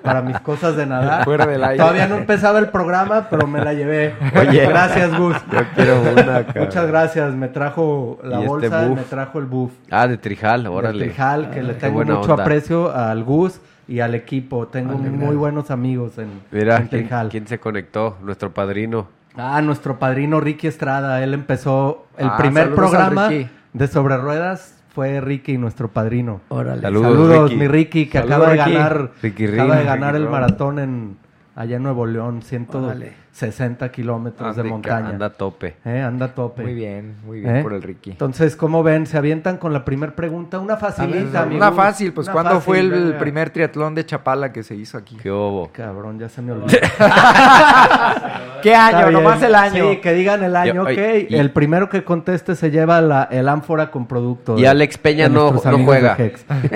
S1: para mis cosas de nadar.
S4: Fuera del aire.
S1: Todavía no empezaba el programa, pero me la llevé.
S5: Oye.
S1: gracias Gus.
S5: yo quiero una, cabrón.
S1: Muchas gracias, me trajo la
S5: este
S1: bolsa,
S5: buff.
S1: me trajo el buff.
S5: Ah, de Trijal,
S1: de
S5: órale.
S1: Trijal, que le tengo mucho
S5: onda.
S1: aprecio al Gus y al equipo. Tengo muy buenos amigos en,
S5: Mira,
S1: en
S5: ¿quién,
S1: Trijal.
S5: quién se conectó? Nuestro padrino.
S1: Ah, nuestro padrino Ricky Estrada, él empezó el
S4: Ah,
S1: primer programa
S4: Ricky.
S1: De Sobre Ruedas fue Ricky, nuestro padrino.
S3: Órale.
S5: Saludos,
S1: Saludos,
S5: Ricky.
S1: mi Ricky, que
S4: Saludos,
S1: acaba de
S4: Ricky.
S1: ganar,
S5: Ricky
S1: acaba de
S5: Rin,
S1: ganar
S5: Ricky
S1: el
S5: Ron.
S1: maratón en allá en Nuevo León, 160 kilómetros de montaña.
S5: Anda a tope.
S1: Eh, anda a tope.
S4: Muy bien, muy bien
S1: ¿Eh?
S4: por el Ricky.
S1: Entonces, ¿cómo ven? Se avientan con la primera pregunta. Una facilita, amigo.
S4: Una fácil, pues
S1: Una
S4: ¿cuándo fue el primer triatlón de Chapala que se hizo aquí?
S5: ¿Qué hubo?
S1: Cabrón, ya se me olvidó.
S4: ¿Qué año?
S1: bien.
S4: Nomás el año.
S1: Sí, que digan el año,
S5: Yo-
S1: ok.
S5: y-
S1: el primero que conteste se lleva la, el ánfora con producto.
S5: Y
S1: de-
S5: Alex Peña no- no juega.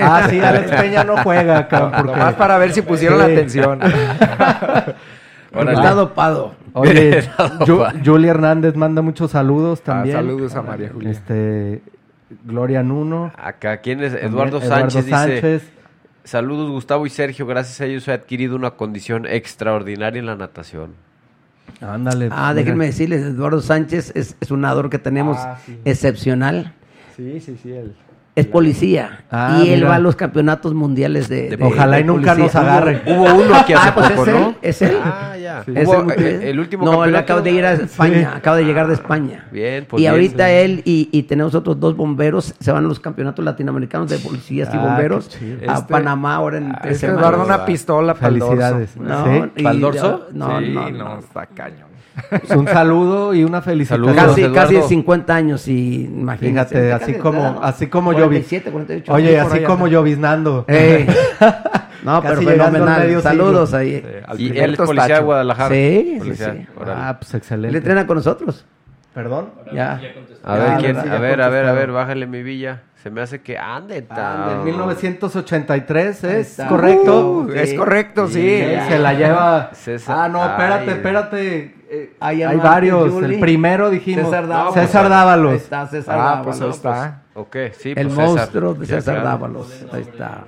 S1: Ah, sí, Alex Peña no juega, cabrón. porque-
S4: Nomás para ver si pusieron
S1: Sí.
S4: la atención.
S5: Órale.
S3: Está dopado.
S1: Oye, Ju-
S5: pa-
S1: Julia Hernández manda muchos saludos
S4: Ah,
S1: también.
S4: saludos a María Julia.
S1: Este, Gloria Nuno.
S5: Acá, ¿quién es? Eduardo
S1: Eduardo
S5: Sánchez dice...
S1: Sánchez.
S5: Saludos Gustavo y Sergio, gracias a ellos he adquirido una condición extraordinaria en la natación.
S1: Ándale.
S3: Ah,
S1: mira.
S3: déjenme decirles, Eduardo Sánchez es, es un nadador que tenemos
S4: Ah, sí.
S3: excepcional.
S4: Sí, sí, sí. El...
S3: Es policía.
S1: Ah,
S3: y él
S1: mira.
S3: va a los campeonatos mundiales de,
S5: De-
S1: Ojalá
S3: de
S1: y nunca
S3: policía.
S1: nos agarre.
S5: Hubo uno aquí hace
S3: Ah, pues
S5: poco,
S3: es
S5: ¿no?
S3: él, es él.
S5: Ah, ya.
S3: Es
S5: Hubo,
S3: el,
S5: el último
S3: No, él
S5: campeonato.
S3: acaba de ir a España, acaba de llegar de España.
S5: Bien, pues
S3: y
S5: bien,
S3: ahorita
S5: sí.
S3: él y, y tenemos otros dos bomberos, se van a los campeonatos latinoamericanos de policías y
S1: Ah,
S3: bomberos
S1: qué chido.
S3: a
S4: Este-
S3: Panamá ahora en tres
S4: Este
S3: semanas.
S4: Eduardo una pistola para el dorso.
S1: Felicidades.
S3: No,
S1: Sí.
S3: y-
S5: ¿Pa'l dorso?
S3: No,
S4: Sí,
S3: no,
S4: no,
S3: no.
S4: está cañón.
S1: Pues un saludo y una felicitación.
S5: Saludos,
S3: Casi,
S5: Eduardo.
S3: casi 50 años y imagínate.
S1: Fíjate, así como,
S3: edad, ¿no?
S1: así como yo vi.
S3: 47, 48.
S1: Oye,
S3: sí,
S1: así como
S3: anda.
S1: lloviznando.
S3: Ey. No,
S1: Casi
S3: pero fenomenal. Saludos
S1: siglo.
S3: ahí.
S4: Eh, al
S5: Y él es policía de Guadalajara.
S3: Sí, sí,
S5: Policía,
S3: sí.
S1: Ah, pues
S3: Él
S1: excelente.
S3: entrena con nosotros.
S1: ¿Perdón?
S3: Ya.
S5: A ver, quién,
S1: sí, ya
S5: a ver, a ver, a
S1: contestaron.
S5: ver, bájale mi villa. Se me hace que ande
S1: Ah,
S5: tan-
S1: en 1983, ¿es
S3: está.
S1: correcto?
S4: Uh, es correcto, sí.
S1: Sí, se la lleva.
S5: César-
S1: Ah, no, espérate,
S5: Ay.
S1: espérate. Eh, hay varios. El primero dijimos.
S3: César Dávalos.
S1: César Dávalos.
S3: Ahí está César
S4: Ah,
S3: Dávalos.
S4: pues ahí está.
S5: Ok, sí,
S3: El
S5: pues César.
S3: monstruo de César
S5: claro.
S3: Dávalos. Ahí está.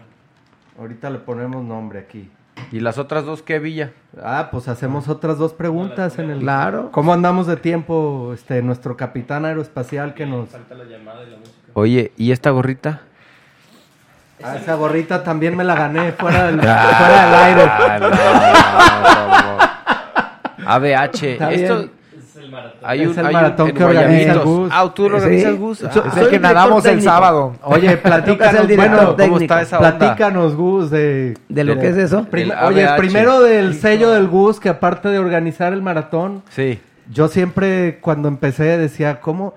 S1: Ahorita le ponemos nombre aquí.
S5: ¿Y las otras dos qué villa?
S1: Ah, pues hacemos otras dos preguntas en el.
S3: Claro.
S1: ¿Cómo andamos de tiempo, este, nuestro capitán aeroespacial que nos.
S5: Oye, ¿y esta gorrita?
S1: Ah, esa gorrita también me la gané fuera del, fuera del aire.
S5: ABH.
S1: Está
S5: Esto.
S1: bien.
S5: Hay
S1: Es
S5: un,
S1: el
S5: hay
S1: maratón que organiza el. Gus.
S5: Ah, tú lo
S3: Sí.
S5: organizas, Gus.
S3: So-
S5: Ah,
S4: Es el que
S3: el
S4: nadamos el sábado.
S1: Oye, platícanos,
S3: el
S1: bueno,
S5: ¿cómo está esa onda?
S1: platícanos, Gus, de...
S3: ¿De lo que es eso?
S1: Prim-
S5: El
S1: Oye, primero del sello del Gus, que aparte de organizar el maratón,
S5: Sí.
S1: yo siempre cuando empecé decía, ¿cómo?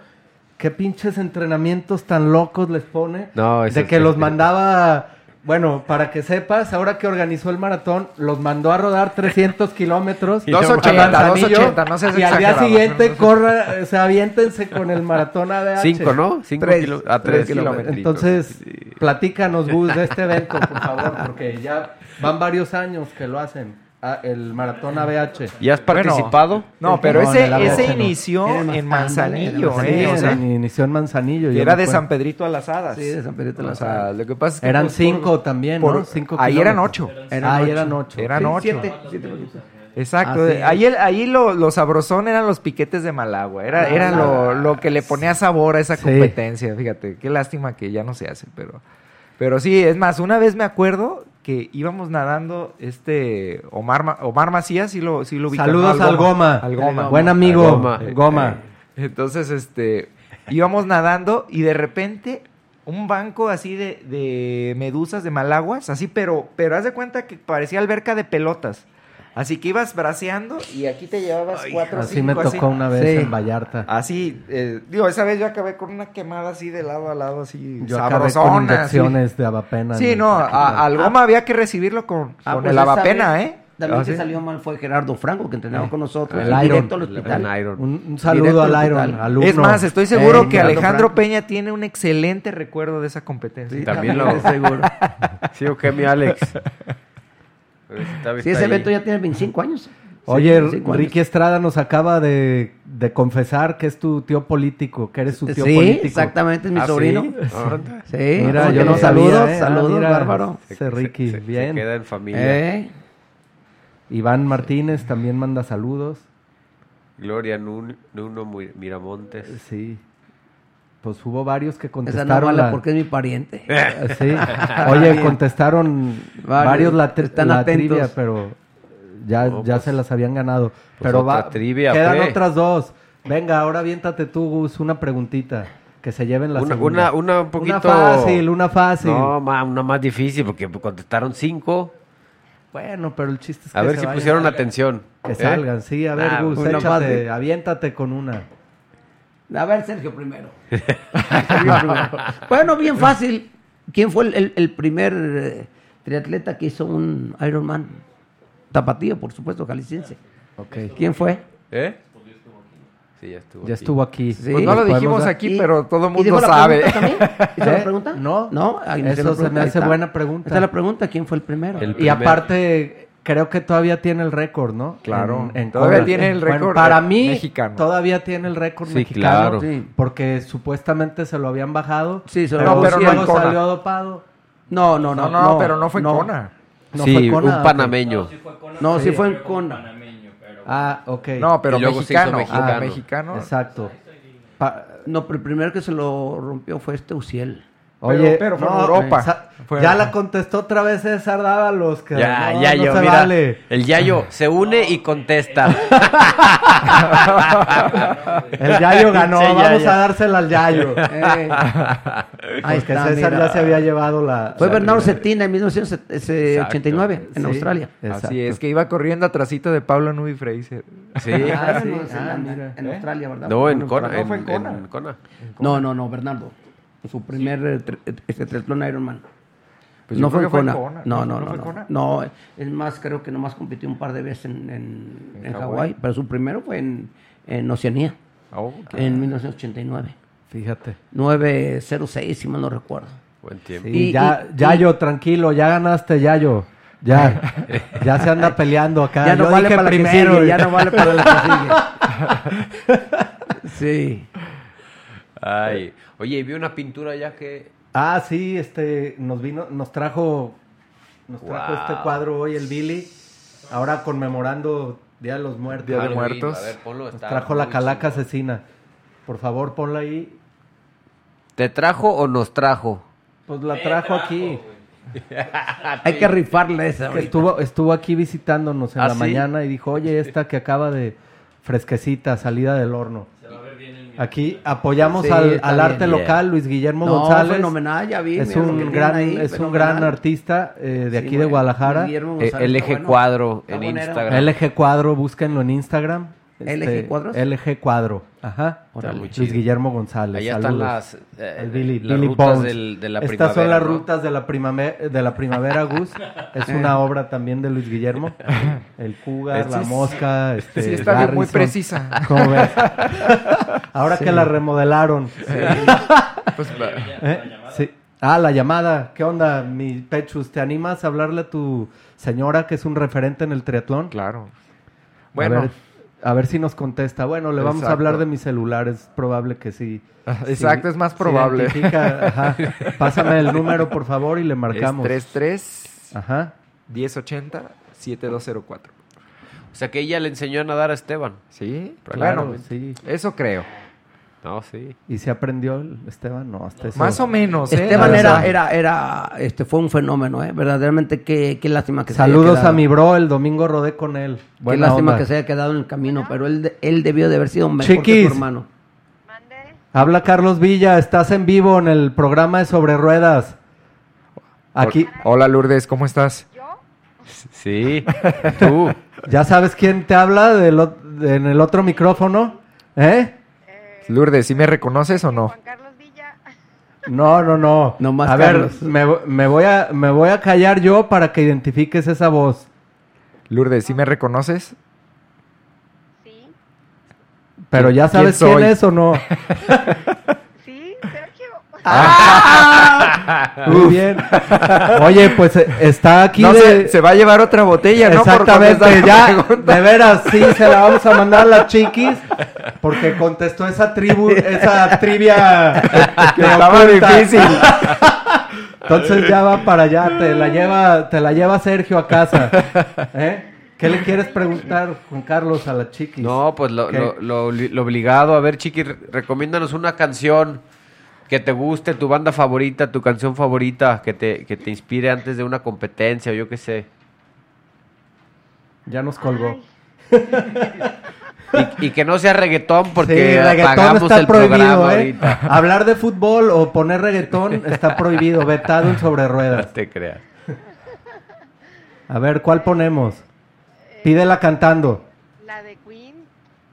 S1: ¿Qué pinches entrenamientos tan locos les pone?
S5: No, eso
S1: de
S5: es
S1: que los mandaba... Bueno, para que sepas, ahora que organizó el maratón, los mandó a rodar 300 kilómetros.
S4: 280,
S1: a Manzanillo,
S4: 280, no seas
S1: Y al día siguiente, corra, o sea, aviéntense con el maratón ABH.
S5: Cinco, ¿no? Cinco
S3: Tres.
S5: kilo- a
S4: Tres
S5: tres kilómetros.
S1: Entonces, platícanos, Gus, de este evento, por favor, porque ya van varios años que lo hacen, ah, el maratón ABH.
S5: ¿Y has
S4: Bueno,
S5: participado?
S4: No, pero
S1: No,
S4: ese, ese
S1: no.
S4: inició
S3: Tiene más
S4: en Manzanillo, ¿eh? O sea,
S1: en- inició en Manzanillo.
S4: era de. San Pedrito a las Hadas.
S3: Sí, de San Pedrito
S4: O
S3: las
S4: sea,
S3: Hadas.
S4: lo que pasa es que
S1: Eran
S4: por-
S1: cinco también,
S4: por-
S1: ¿no? Cinco
S4: ahí eran ocho.
S1: ah, ahí eran ocho.
S4: Eran
S3: Sí,
S4: ocho.
S3: siete.
S4: Exacto.
S3: Ah.
S4: Ahí, el- ahí lo, lo sabrosón eran los piquetes de Malagua. Era, era lo, lo que le ponía sabor a esa
S1: Sí.
S4: competencia. Fíjate, qué lástima que ya no se hace, pero... Pero sí, es más, una vez me acuerdo que íbamos nadando este Omar, Ma- Omar Macías, sí lo, sí lo ubican, ¿no?
S1: Saludos al Goma.
S4: Al Goma.
S1: Buen amigo,
S5: Al Goma.
S1: Goma.
S4: Entonces, este, íbamos nadando y de repente un banco así de, de medusas, de malaguas, así, pero, pero haz de cuenta que parecía alberca de pelotas. Así que ibas braceando y aquí te llevabas cuatro o
S1: Así me tocó
S4: así.
S1: una vez
S3: Sí.
S1: en Vallarta.
S4: Así, eh, digo, esa vez yo acabé con una quemada así de lado a lado, así
S1: Yo acabé con
S4: sabrosona. así.
S1: inyecciones de avapena.
S4: Sí, no, a- al goma había que recibirlo con,
S3: Ah,
S4: con
S3: pues
S4: el avapena,
S3: vez
S4: ¿eh?
S3: También
S4: Ah,
S3: que
S4: sí.
S3: salió mal fue Gerardo Franco, que entrenaba con nosotros.
S1: El
S3: y
S1: Iron.
S3: directo al
S5: El. Iron.
S1: Un, un saludo
S3: Directo
S1: al
S3: al
S1: Iron,
S3: hospital.
S1: alumno.
S4: Es más, estoy seguro
S3: Eh,
S4: que Alejandro
S3: Franco.
S4: Peña tiene un excelente recuerdo de esa competencia.
S3: Sí,
S5: También lo-
S3: seguro.
S5: Sí, o qué, mi Alex.
S3: Sí,
S5: está
S3: ese
S5: ahí.
S3: evento ya tiene 25 años.
S1: Oye,
S3: Sí, 25 años.
S1: Ricky Estrada nos acaba de, de confesar que es tu tío político, que eres su tío
S3: Sí,
S1: político.
S3: exactamente, es mi
S5: ¿Ah, sí?
S3: sobrino.
S5: Ah,
S3: Sí,
S1: Mira,
S3: ¿cómo
S1: yo no sabía,
S3: Saludos,
S1: ¿eh? Ah,
S3: saludos,
S1: mira.
S3: bárbaro.
S1: Ese Ricky,
S5: se- se
S1: bien.
S5: queda en familia.
S3: Eh,
S1: Iván Martínez también manda saludos.
S5: Gloria Nun- Nuno Miramontes.
S1: Sí. Pues hubo varios que
S3: esa no
S1: contestaron.
S3: mala
S1: la-
S3: porque es mi pariente.
S1: Sí. Oye, contestaron
S3: Varios.
S1: varios la,
S3: Están
S1: la trivia, pero Ya,
S5: No,
S1: ya
S5: pues,
S1: se las habían ganado.
S5: pues
S1: Pero
S5: otra
S1: va,
S5: trivia,
S1: quedan otras dos. Venga, ahora aviéntate tú, Gus, una preguntita. Que se lleven la
S5: Una,
S1: segunda.
S5: una, una un poquito...
S1: Una fácil, una fácil.
S5: No, ma- una más difícil porque contestaron cinco.
S1: Bueno, pero el chiste es que
S5: A ver
S1: se
S5: si
S1: vayan.
S5: pusieron atención.
S1: Que
S5: ¿eh?
S1: salgan, sí. A ver,
S5: Ah,
S1: Gus, échate, aviéntate con una.
S3: A ver, Sergio primero. Sergio primero. Bueno, bien fácil. ¿Quién fue el, el- el primer eh, triatleta que hizo un Ironman? Tapatío, por supuesto, jalisciense. ¿Quién fue?
S5: ¿Eh? Sí, ya estuvo.
S1: Ya
S5: aquí.
S1: estuvo aquí.
S3: Sí.
S4: Pues no lo dijimos aquí,
S3: Y-
S4: pero todo el
S3: ¿y
S4: mundo
S3: dijo la
S4: sabe.
S3: pregunta también? ¿Hizo
S1: ¿Eh?
S3: la pregunta?
S1: No.
S3: No,
S1: Eso
S3: la
S1: se me hace buena pregunta.
S3: Esta es la pregunta, ¿quién fue el primero?
S5: El
S1: Y aparte, creo que todavía tiene el récord, ¿no?
S4: Claro. Todavía tiene el
S1: Bueno,
S4: récord,
S1: para
S4: eh,
S1: mí,
S4: mexicano.
S1: todavía tiene el récord
S5: Sí,
S1: mexicano.
S5: claro.
S3: Sí.
S1: Porque supuestamente se lo habían bajado.
S3: Sí, se lo
S1: pero,
S4: No, pero no
S1: salió dopado.
S3: No, no,
S4: No,
S3: no.
S4: no, pero no fue Kona.
S1: No
S5: sí,
S1: fue Kona,
S5: un panameño.
S3: No, sí fue en.
S1: Ah, ok.
S4: No, pero mexicano.
S5: mexicano.
S4: Ah, mexicano.
S1: Exacto. Pa-
S3: No, pero el primero que se lo rompió fue este Uciel.
S1: Oye,
S4: pero fue en
S1: no,
S4: Europa. Fue-
S1: ya la contestó otra vez César Dávalos. Que
S5: Ya,
S1: no,
S5: ya
S1: no
S5: yo,
S1: se
S5: mira.
S1: vale.
S5: El Yayo se une y contesta.
S1: El Yayo ganó.
S5: Sí,
S1: Vamos
S5: Yayo.
S1: a dársela al Yayo.
S3: Eh, ahí
S1: Porque
S3: está,
S1: César
S3: mira.
S1: ya se había llevado la.
S3: Fue
S1: la
S3: Bernardo. Cetina en 1989 en
S1: Sí,
S3: Australia.
S1: exacto.
S4: Así es, que iba corriendo atrásito de Pablo Nubi Fraser.
S5: Sí.
S1: Ah, sí.
S3: en,
S1: Ah,
S3: en Australia, ¿verdad?
S5: No, en
S4: no fue en
S5: en-
S4: Kona.
S5: en Kona.
S3: No, no, no, Bernardo. Su primer eh, este triatlón Ironman.
S4: Pues
S3: no fue
S4: que
S3: Kona.
S4: Kona.
S3: No,
S4: ¿No
S3: no, no. No, es más, creo que nomás compitió un par de veces en, en,
S4: En
S3: en
S4: Hawái.
S3: Pero su primero fue en, en Oceanía,
S4: Oh,
S3: en 1989.
S1: Fíjate.
S3: 906, si mal no recuerdo.
S5: Buen tiempo.
S1: Sí,
S3: Y-
S1: ya,
S3: y-
S1: Yayo, tranquilo, ya ganaste, Yayo. Ya, ya se anda peleando acá.
S3: ya no
S1: Yo
S3: vale para la que
S1: primero.
S3: sigue,
S1: y-
S3: ya no vale para la que sigue. sí.
S5: Ay. Oye, vi una pintura ya que.
S1: Ah, sí, este, nos vino, nos trajo, nos trajo
S5: Wow.
S1: este cuadro hoy el Billy. Ahora conmemorando Día de los Muertos.
S4: Día de. Muertos.
S5: A ver, ponlo.
S1: Nos trajo la calaca asesina. Por favor, ponla ahí.
S5: ¿Te trajo o nos trajo?
S1: Pues la trajo aquí.
S3: Hay que rifarle esa.
S1: Que estuvo, estuvo aquí visitándonos en
S5: ¿Ah,
S1: la
S5: sí?
S1: mañana y dijo, oye, esta que acaba de fresquecita, salida del horno. Aquí apoyamos
S3: Sí,
S1: al, al
S3: bien.
S1: arte
S5: Yeah.
S1: local, Luis Guillermo
S3: No,
S1: González.
S3: fenomenal, ya vi.
S1: Es
S3: mira
S1: un gran,
S3: ahí,
S1: es un gran artista eh, de
S3: Sí,
S1: aquí de
S3: bueno,
S1: Guadalajara.
S3: Guillermo
S5: Eh,
S3: González,
S5: LG
S3: bueno.
S5: Cuadro
S3: Está
S5: en. Instagram.
S1: LG Cuadro, búsquenlo en Instagram. Este,
S3: ¿LG Cuadros?
S1: LG Cuadro, ajá. Luis. Guillermo González.
S5: Allá están
S1: saludos.
S5: las, eh,
S1: El Billy-
S5: las
S1: Billy
S5: rutas
S1: Bones.
S5: del- de la
S1: Estas
S5: primavera.
S1: son las
S5: ¿no?
S1: rutas de la primavera, de la primavera Gus. Es una obra también de Luis Guillermo. El Cougar,
S4: Este
S1: la
S4: es-
S1: mosca, este,
S4: Sí, está bien, muy precisa.
S1: ¿Cómo ves? Ahora que la remodelaron.
S4: Pues,
S1: ¿Eh? Sí. Ah, la llamada. ¿Qué onda, mi Pechus? ¿Te animas a hablarle a tu señora que es un referente en el triatlón?
S4: claro.
S1: A
S4: Bueno,
S1: ver, a ver si nos contesta. Bueno, le vamos a hablar de mi celular. Es probable que sí.
S4: Exacto,
S1: Sí,
S4: es más probable.
S1: ajá. Pásame el número, por favor, y le marcamos.
S4: es 33
S1: Ajá.
S4: 1080 7204.
S5: O sea que ella le enseñó a nadar a Esteban.
S4: ¿Sí?
S1: Claro, sí.
S4: eso creo.
S5: No, sí.
S1: ¿Y se aprendió el Esteban? No, hasta eso.
S4: Más o menos, ¿eh?
S3: Esteban
S4: sea,
S3: era, era, era, este, fue un fenómeno, ¿eh? Verdaderamente, qué, qué lástima que se
S1: Saludos
S3: haya quedado.
S1: a mi bro, el domingo rodé con él.
S3: Qué
S1: Buena
S3: lástima
S1: onda.
S3: que se haya quedado en el camino, pero él, de- él debió de haber sido mejor que
S1: Chiquis.
S3: su hermano.
S6: Mande.
S1: Habla Carlos Villa, estás en vivo en el programa de Sobre Ruedas. Aquí,
S4: Hola Lourdes, ¿cómo estás?
S6: ¿Yo?
S5: Sí, tú.
S1: ¿ya sabes quién te habla del en el otro micrófono? ¿Eh?
S4: Lourdes, ¿sí me reconoces o no?
S6: Juan Carlos Villa.
S1: No, no, no.
S3: No más
S1: a ver, me, me voy a, me voy a callar yo para que identifiques esa voz.
S4: Lourdes, ¿sí me reconoces?
S6: Sí.
S1: Pero ya
S4: ¿Quién
S1: sabes quién,
S4: soy?
S1: es o no.
S6: Sergio.
S1: Muy bien. Oye, pues eh, está aquí
S4: no,
S1: de...
S4: se, se va a llevar otra botella, ¿no?
S1: Exactamente,
S4: la
S1: ya, de veras, sí, se la vamos a mandar a las chiquis, porque contestó esa tribu, esa trivia
S4: Que estaba difícil.
S1: Entonces ya va para allá, te la lleva, te la lleva Sergio a casa. ¿eh? ¿Qué le quieres preguntar, Juan Carlos, a las chiquis?
S5: No, pues lo, lo, lo, lo obligado. A ver, Chiqui, re- recomiéndanos una canción que te guste, tu banda favorita, tu canción favorita, que te, que te inspire antes de una competencia o yo qué sé.
S1: Ya nos colgó.
S5: Y, y que no sea reggaetón porque
S1: sí, reggaetón está
S5: el
S1: prohibido,
S5: programa
S1: ¿eh?
S5: ahorita.
S1: Hablar de fútbol o poner reggaetón está prohibido, vetado en sobre
S5: No
S1: ruedas.
S5: te creas.
S1: A ver, ¿cuál ponemos? Pídela cantando.
S6: la de Queen,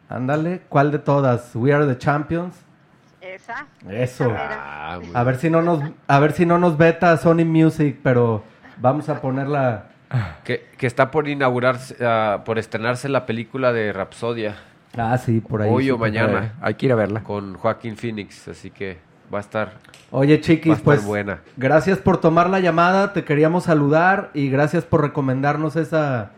S1: Ándale, ¿cuál de todas? We are the champions.
S6: Esa.
S1: Eso.
S5: Ah,
S1: A ver si no nos, a ver si no nos veta Sony Music, pero vamos a ponerla.
S5: Que, que está por inaugurarse, ah, por estrenarse la película de Rapsodia
S1: Ah, sí, por ahí.
S5: hoy o mañana
S4: Hay que ir a verla.
S5: con Joaquín Phoenix, así que va a estar.
S1: Oye,
S5: Va a
S1: chiquis,
S5: estar
S1: pues
S5: buena.
S1: gracias por tomar la llamada, te queríamos saludar y gracias por recomendarnos esa,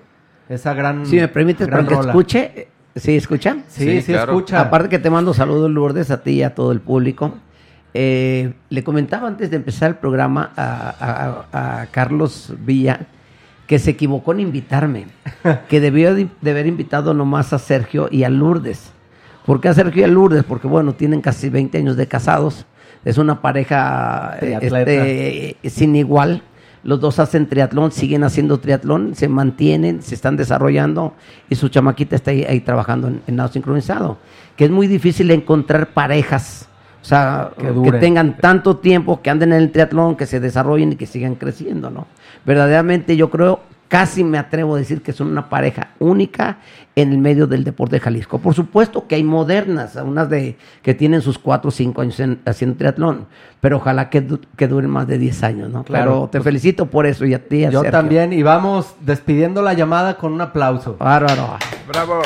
S1: esa gran.
S3: Si me permites, para que escuche. ¿Sí escuchan?
S1: Sí,
S5: Sí,
S1: sí,
S5: claro.
S1: escucha.
S3: Aparte que te mando saludos, Lourdes, a ti y a todo el público. Eh, le comentaba antes de empezar el programa a, a- a Carlos Villa que se equivocó en invitarme, que debió de, de haber invitado nomás a Sergio y a Lourdes. ¿Por qué a Sergio y a Lourdes? Porque bueno, tienen casi 20 años de casados, es una pareja este, sin igual. Los dos hacen triatlón, siguen haciendo triatlón, se mantienen, se están desarrollando y su chamaquita está ahí, ahí trabajando en, en nado sincronizado. Que es muy difícil encontrar parejas, o sea,
S1: Que
S3: que, tengan tanto tiempo, que anden en el triatlón, que se desarrollen y que sigan creciendo, ¿no? Verdaderamente yo creo, casi me atrevo a decir que son una pareja única en el medio del deporte de Jalisco. Por supuesto que hay modernas, unas de que tienen sus cuatro o cinco años en- haciendo triatlón, pero ojalá que, du- que duren más de 10 años, ¿no?
S1: Claro,
S3: te
S1: pues,
S3: felicito por eso y a ti, a
S1: Yo
S3: Sergio.
S1: también, y vamos despidiendo la llamada con un aplauso.
S3: Bárbaro.
S4: ¡Bravo!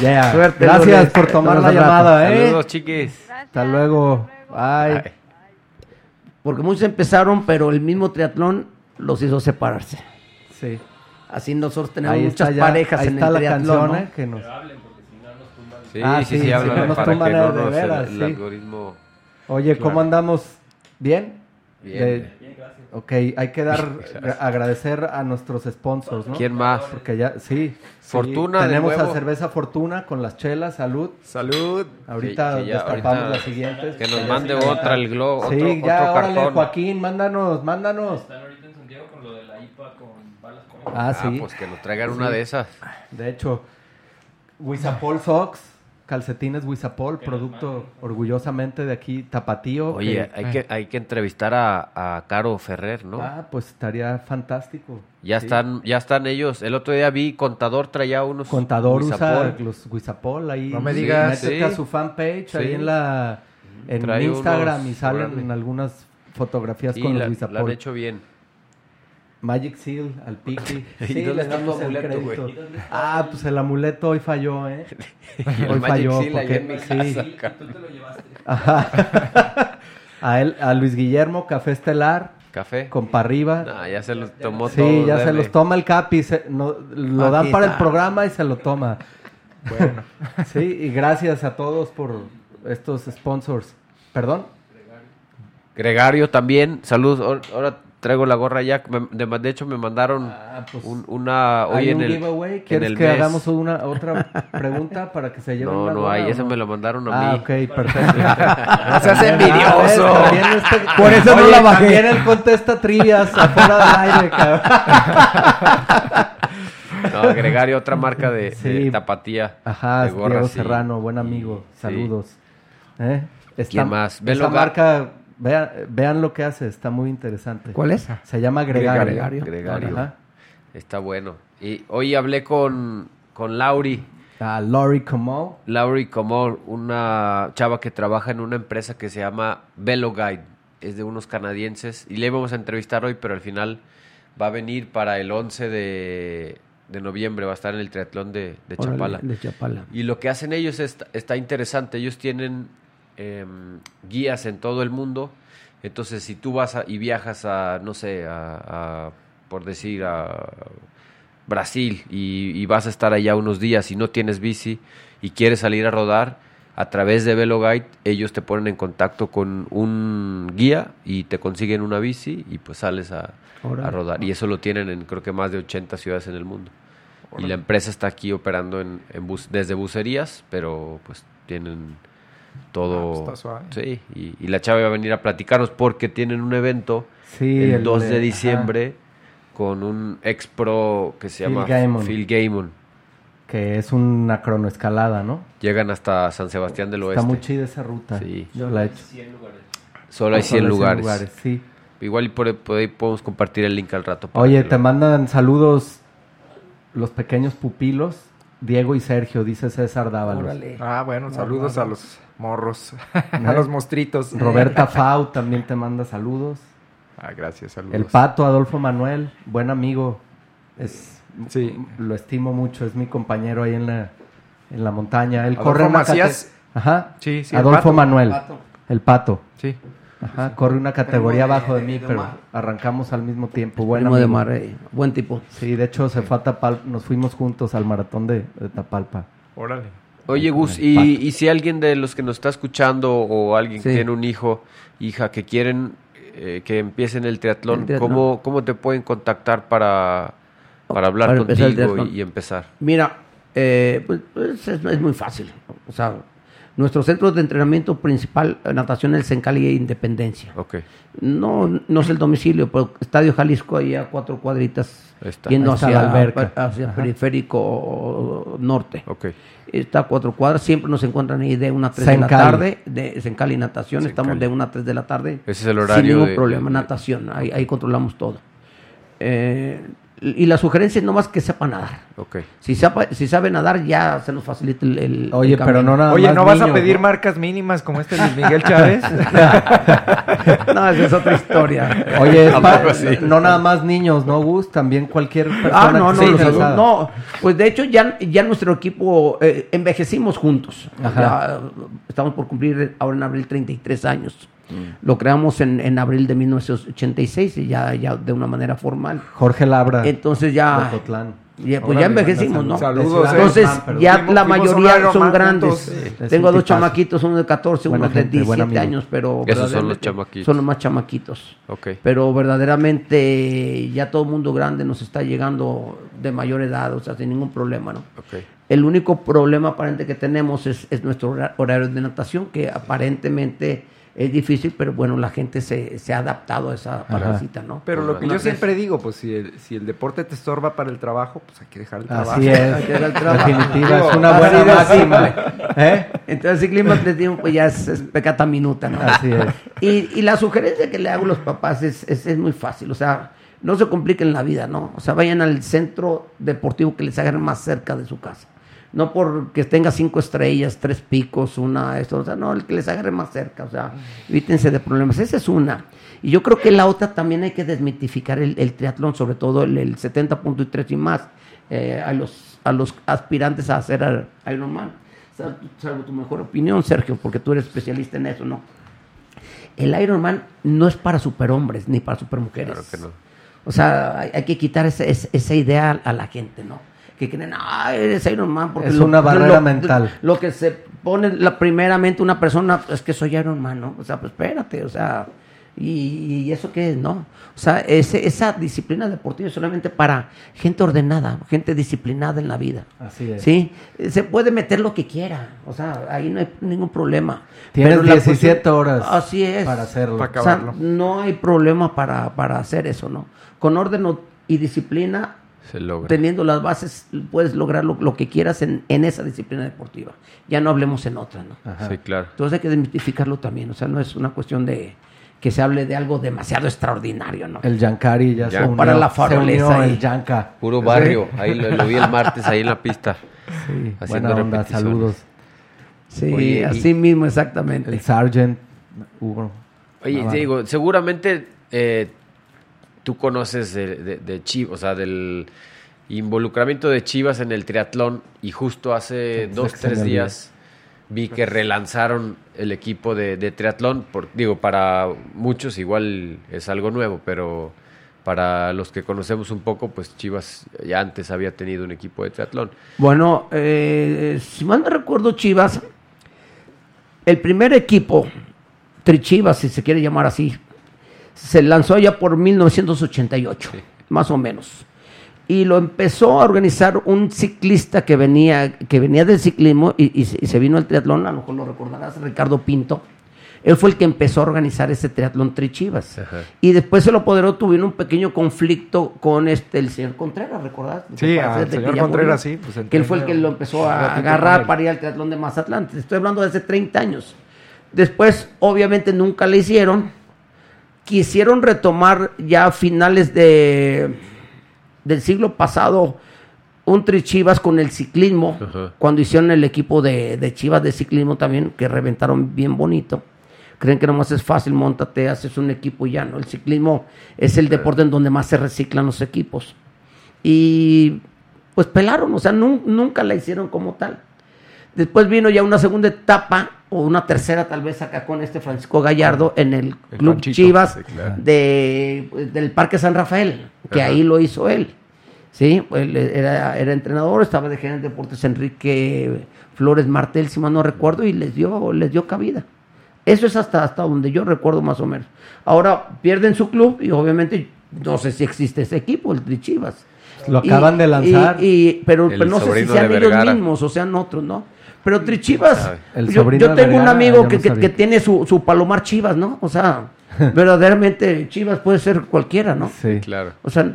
S1: Yeah.
S3: Suerte,
S1: Gracias
S3: Lourdes.
S1: por tomar la llamada, ¿eh?
S5: Saludos, chiquis.
S6: Gracias.
S1: Hasta luego. Bye.
S5: Ay.
S3: Porque muchos empezaron, pero el mismo triatlón los hizo separarse.
S1: Sí.
S3: Así nosotros tenemos
S1: Ahí
S3: muchas
S1: ya,
S3: parejas
S1: ahí
S3: en
S1: está
S3: el
S1: la
S3: triatlón,
S1: canción,
S3: ¿no?
S1: ¿eh? que nos...
S5: Sí,
S1: Ah,
S5: sí,
S1: sí,
S5: sí,
S1: sí,
S5: habla
S1: no nos
S5: para
S1: tumban
S5: que no
S1: de
S5: nos,
S1: veras,
S5: el,
S1: sí.
S5: algoritmo...
S1: Oye, ¿cómo andamos? ¿Bien?
S5: Bien.
S1: De- Ok, hay que dar, agradecer a nuestros sponsors, ¿no?
S5: ¿Quién más?
S1: Porque ya, sí.
S5: Fortuna
S1: sí,
S5: de
S1: Tenemos a. Cerveza Fortuna con las chelas, salud.
S4: ¡Salud!
S1: Ahorita destapamos
S5: ahorita
S1: las siguientes.
S5: Que nos mande
S1: sí,
S5: otra el globo, otro,
S1: Sí, ya,
S5: otro
S1: órale,
S5: cartón.
S1: Joaquín, mándanos, mándanos. Ah,
S5: Ah,
S1: sí.
S5: pues que nos traigan una de esas.
S1: De hecho, Wizapol Socks, calcetines Wizapol, producto orgullosamente de aquí, Tapatío.
S5: Oye,
S1: que-
S5: hay que, hay que entrevistar a, a Caro Ferrer, ¿no?
S1: Ah, pues estaría fantástico.
S5: ya
S1: Sí.
S5: están, ya están ellos. El otro día vi Contador traía unos
S1: Contador usa los Wizapol ahí.
S4: No me digas.
S5: Sí.
S1: a su fanpage ahí en la en
S5: Trae
S1: Instagram
S5: unos,
S1: y salen
S5: órale.
S1: algunas fotografías
S5: Sí,
S1: con
S5: la,
S1: los
S5: la
S1: Wizapol.
S5: han hecho bien.
S1: Magic Seal al piqui.
S5: ¿Y
S1: Sí,
S5: dónde está tu
S1: damos el
S5: amuleto, güey?
S1: Ah, pues el amuleto hoy falló, ¿eh?
S5: El
S1: Hoy
S5: Magic
S1: falló
S5: Seal allá en mi
S1: porque sí.
S5: casa, acá.
S1: Ajá. a él, a Luis Guillermo, Café Estelar,
S5: Café.
S1: con para arriba.
S5: No, ya se los tomó
S1: Sí,
S5: todos,
S1: ya se los toma el Capi, se- no- lo
S3: Aquí
S1: dan para el programa y se lo toma. Bueno. Sí, y gracias a todos por estos sponsors. ¿Perdón?
S5: Gregario también, saludos. Ahora- Ahora traigo la gorra ya. de, de hecho, me mandaron
S1: Ah, pues,
S5: un- una hoy
S1: ¿Hay
S5: en
S1: un
S5: el,
S1: giveaway?
S5: en
S1: ¿Quieres
S5: el
S1: que
S5: mes.
S1: hagamos una otra pregunta para que se lleven
S5: No,
S1: una
S5: no
S1: gorra
S5: hay.
S1: o
S5: Ese
S1: no?
S5: me lo mandaron a
S1: Ah,
S5: mí.
S1: ok, perfecto.
S4: ¡No seas
S1: Ah,
S4: envidioso!
S1: también este-
S3: Por eso no
S1: Oye,
S3: la bajé.
S1: También él contesta trivias afuera del aire, cabrón.
S5: No, Gregario, otra marca de, de
S1: Sí.
S5: tapatía.
S1: Ajá,
S5: de gorras
S1: Diego
S5: y-
S1: Serrano, buen amigo.
S5: Sí.
S1: Saludos. ¿Eh? Esta-
S5: ¿Quién más?
S1: Esa
S5: Ga-
S1: marca, vean, vean lo que hace, está muy interesante.
S3: ¿Cuál es?
S1: Se llama Gregario.
S3: Gregario.
S5: Gregario.
S1: Ajá.
S5: Está bueno. Y hoy hablé con, con Lauri.
S1: Ah, Lori Como.
S5: Lauri como una chava que trabaja en una empresa que se llama Velo Guide. Es de unos canadienses. Y le íbamos a entrevistar hoy, pero al final va a venir para el 11 de, de noviembre. Va a estar en el triatlón de, de
S3: Órale,
S5: Chapala.
S3: De Chapala.
S5: Y lo que hacen ellos está, está interesante. Ellos tienen em, guías en todo el mundo. Entonces, si tú vas a- y viajas a, no sé, a, a, por decir, a Brasil y, y vas a estar allá unos días y no tienes bici y quieres salir a rodar, a través de Velo Guide ellos te ponen en contacto con un guía y te consiguen una bici y pues sales a, rodar. Y eso lo tienen en creo que más de 80 ciudades en el mundo. Y la empresa está aquí operando en, en bus, desde bucerías, pero pues tienen todo.
S4: Ah, pues, está suave.
S5: Sí, y, y la chava va a venir a platicarnos porque tienen un evento
S1: Sí,
S5: el,
S1: el
S5: 2
S1: de-
S5: de
S1: ajá.
S5: diciembre con un ex pro que se
S1: Phil
S5: llama
S1: Gaimon.
S5: Phil Gaimon.
S1: que es una cronoescalada, ¿no?
S5: Llegan hasta San Sebastián del Oeste.
S1: Está muy chida esa ruta.
S5: Sí.
S1: Yo la he hecho.
S5: Solo hay 100
S1: Solo
S5: lugares.
S1: sí.
S5: Igual y por, por ahí podemos compartir el link al rato. para
S1: Oye, te
S5: lo-
S1: mandan saludos los pequeños pupilos, Diego y Sergio, dice César Dávalos.
S3: Órale.
S4: Ah, bueno, saludos a los morros, a
S1: ¿Eh?
S4: los mostritos.
S1: Roberta Fau también te manda saludos.
S4: Ah, gracias, saludos.
S1: El Pato, Adolfo Manuel, buen amigo. Es,
S4: Sí.
S1: Lo estimo mucho, es mi compañero ahí en la, en la montaña. Él
S4: Adolfo
S1: corre
S4: Macías.
S1: cate- Ajá.
S4: Sí, sí, el
S1: Adolfo
S4: Pato.
S1: Manuel.
S3: Pato.
S1: El Pato.
S4: Sí.
S1: Ajá, corre una categoría
S3: Primo de-
S1: abajo de mí,
S3: de
S1: pero arrancamos al mismo tiempo. Buen
S3: Primo de. Mar, eh, buen tipo.
S1: Sí, de hecho se fue a Tapalpa, nos fuimos juntos al maratón de, de Tapalpa.
S4: Órale.
S5: Oye, Gus, y, y si alguien de los que nos está escuchando o alguien que
S3: Sí.
S5: tiene un hijo, hija, que quieren eh, que empiecen el triatlón,
S3: El triatlón.
S5: ¿cómo, ¿cómo te pueden contactar para, para hablar
S3: Para
S5: contigo y, y empezar?
S3: Mira, eh, pues, pues, es, es muy fácil. O sea, nuestro centro de entrenamiento principal, eh, natación, es en Cali e Independencia.
S5: Ok,
S3: No, no es el domicilio, pero Estadio Jalisco, ahí a cuatro cuadritas,
S5: está.
S3: yendo
S1: está
S3: hacia,
S1: la alberca.
S3: hacia
S1: Ajá.
S3: periférico norte.
S5: ok.
S3: Está a cuatro cuadras, siempre nos encuentran ahí de una a tres de la
S1: Sencali.
S3: tarde, de Sencali Natación,
S5: Sencali.
S3: estamos de una a tres de la tarde.
S5: Ese es el horario
S3: Sin ningún
S5: de-
S3: problema,
S5: de-
S3: natación, ahí, ahí controlamos todo. Eh, y la sugerencia es nomás que sepa nadar.
S5: Ok.
S3: Si sabe, si sabe nadar, ya se nos facilita el, el-
S1: Oye,
S3: el
S1: pero no nada
S4: Oye,
S1: más
S4: ¿no vas a pedir
S1: ¿no?
S4: marcas mínimas como este Luis Miguel Chávez?
S3: No, esa es otra historia.
S1: Oye,
S5: ¿A
S1: pa-
S5: poco sí?
S1: no nada más niños, ¿no, Gus? También cualquier persona
S3: Ah, no,
S1: que
S3: no, los adultos, no. Pues de hecho ya, ya nuestro equipo eh, envejecimos juntos.
S1: Ajá.
S3: Ya, eh, estamos por cumplir ahora en abril 33 años.
S1: Mm.
S3: Lo creamos en, en abril de 1986 y ya, ya de una manera formal.
S1: Jorge Labra.
S3: Entonces ya, ya, pues ya envejecimos, ¿no?
S4: Saludos, eh.
S3: Entonces
S1: perdón.
S3: ya
S4: Fuimos-
S3: la mayoría son grandes.
S1: Sí, es
S3: Tengo dos
S1: tipazo.
S3: chamaquitos, uno de 14,
S1: Buena
S3: uno de
S1: gente, buen
S3: 17
S1: amigo.
S3: años, pero...
S5: Esos son los chamaquitos.
S3: Son los más chamaquitos.
S5: Ok.
S3: Pero verdaderamente ya todo el mundo grande nos está llegando de mayor edad, o sea, sin ningún problema, ¿no?
S5: Ok.
S3: El único problema aparente que tenemos es, es nuestro hora- horario de natación, que aparentemente es difícil, pero bueno, la gente se, se ha adaptado a esa paracita, ¿no?
S4: Pero lo que yo siempre digo, pues si el, si el deporte te estorba para el trabajo, pues hay que dejar el trabajo.
S1: Así
S3: Hay
S1: es.
S3: que dar el trabajo.
S1: Definitiva, es una buena máxima. ¿Eh?
S3: Entonces, ciclismo atletismo, pues ya es, es pecata minuta, ¿no?
S1: Así es.
S3: Y, y la sugerencia que le hago a los papás es, es, es muy fácil, o sea, no se compliquen la vida, ¿no? O sea, vayan al centro deportivo que les hagan más cerca de su casa. No porque tenga cinco estrellas, tres picos, una, esto, o sea, no, el que les agarre más cerca, o sea, evítense de problemas. Esa es una. Y yo creo que la otra también hay que desmitificar el, el triatlón, sobre todo el, el 70.3 y más, eh, a, los, a los aspirantes a hacer al Ironman. Sal- Salvo tu mejor opinión, Sergio, porque tú eres especialista en eso, ¿no? El Ironman no es para superhombres ni para supermujeres.
S5: Claro que no.
S3: O sea, hay, hay que quitar ese- ese- esa idea a la gente, ¿no? Que creen, ah, eres Iron Man. Porque
S1: Es una barrera mental.
S3: Lo que se pone la, primeramente una persona es que soy Iron Man, ¿no? O sea, pues espérate, o sea, ¿y, y eso qué es, no? O sea, ese- esa disciplina deportiva es solamente para gente ordenada, gente disciplinada en la vida.
S1: Así es.
S3: Sí, se puede meter lo que quiera, o sea, ahí no hay ningún problema.
S1: Tienes
S3: Pero la
S1: 17
S3: cuestión-
S1: horas
S3: Así es.
S1: para hacerlo.
S4: Para
S3: O sea,
S4: acabarlo.
S3: no hay problema para, para hacer eso, ¿no? Con orden y disciplina,
S5: Se logra.
S3: teniendo las bases, puedes lograr lo, lo que quieras en, en esa disciplina deportiva. Ya no hablemos en otra, ¿no?
S1: Ajá.
S5: Sí, claro.
S3: Entonces hay que desmitificarlo también, o sea, no es una cuestión de que se hable de algo demasiado extraordinario, ¿no?
S1: El Yankari ya,
S5: Ya.
S1: se unió.
S3: Para la ahí.
S1: el Yanka.
S5: Puro barrio. Ahí lo, lo vi el martes ahí en la pista.
S1: Sí,
S5: Haciendo
S1: buena onda, saludos.
S3: Sí,
S5: Oye,
S3: así mismo, exactamente.
S1: El Sargent, Hugo.
S5: Oye, te digo, seguramente eh, tú conoces de, de, de Chivas, o sea, del involucramiento de Chivas en el triatlón y justo hace
S1: Sí,
S5: dos,
S1: se me
S5: tres días vi que relanzaron el equipo de, de triatlón. Por, digo, para muchos igual es algo nuevo, pero para los que conocemos un poco, pues Chivas ya antes había tenido un equipo de triatlón.
S3: Bueno, eh, si mal no recuerdo, Chivas, el primer equipo, Trichivas, si se quiere llamar así, se lanzó ya por 1988, más o menos. Y lo empezó a organizar un ciclista que venía, que venía del ciclismo y, y se- y se vino al triatlón, a lo mejor lo recordarás, Ricardo Pinto. Él fue el que empezó a organizar ese triatlón Trichivas.
S5: Ajá.
S3: Y después se lo apoderó, tuvieron un pequeño conflicto con este el señor Contreras, ¿recordás?
S4: Sí,
S3: hacer de
S4: señor Contreras,
S3: murió.
S4: sí, pues,
S3: que él fue el que lo empezó a agarrar para ir al triatlón de Mazatlán. Estoy hablando de hace 30 años. Después, obviamente, nunca le hicieron. Quisieron retomar ya a finales de, del siglo pasado un Tri Chivas con el ciclismo,
S5: Ajá.
S3: cuando hicieron el equipo de, de Chivas de ciclismo también, que reventaron bien bonito. Creen que nomás es fácil, montate, haces un equipo y ya, ¿no? El ciclismo es el deporte en donde más se reciclan los equipos. Y pues pelaron, o sea, nun- nunca la hicieron como tal. Después vino ya una segunda etapa, o una tercera tal vez acá con este Francisco Gallardo en el
S4: El
S3: Club
S4: Panchito,
S3: Chivas
S4: sí, claro.
S3: de, del Parque San Rafael, que
S5: Ajá.
S3: ahí lo hizo él. Sí, él era, era entrenador, estaba de gerente de deportes Enrique Flores Martel, si mal no recuerdo, y les dio, les dio cabida. Eso es hasta, hasta donde yo recuerdo más o menos. Ahora pierden su club y obviamente no sé si existe ese equipo, el de Chivas.
S1: Lo
S3: Y-
S1: acaban de lanzar.
S3: y- y- pero, pero no sé si sean ellos mismos o sean otros, ¿no? Pero Trichivas,
S5: sabe?
S1: El
S3: yo, tengo un amigo que, tiene su, su palomar Chivas, ¿no? O sea, verdaderamente Chivas puede ser cualquiera, ¿no?
S1: Sí.
S5: Claro.
S3: O sea,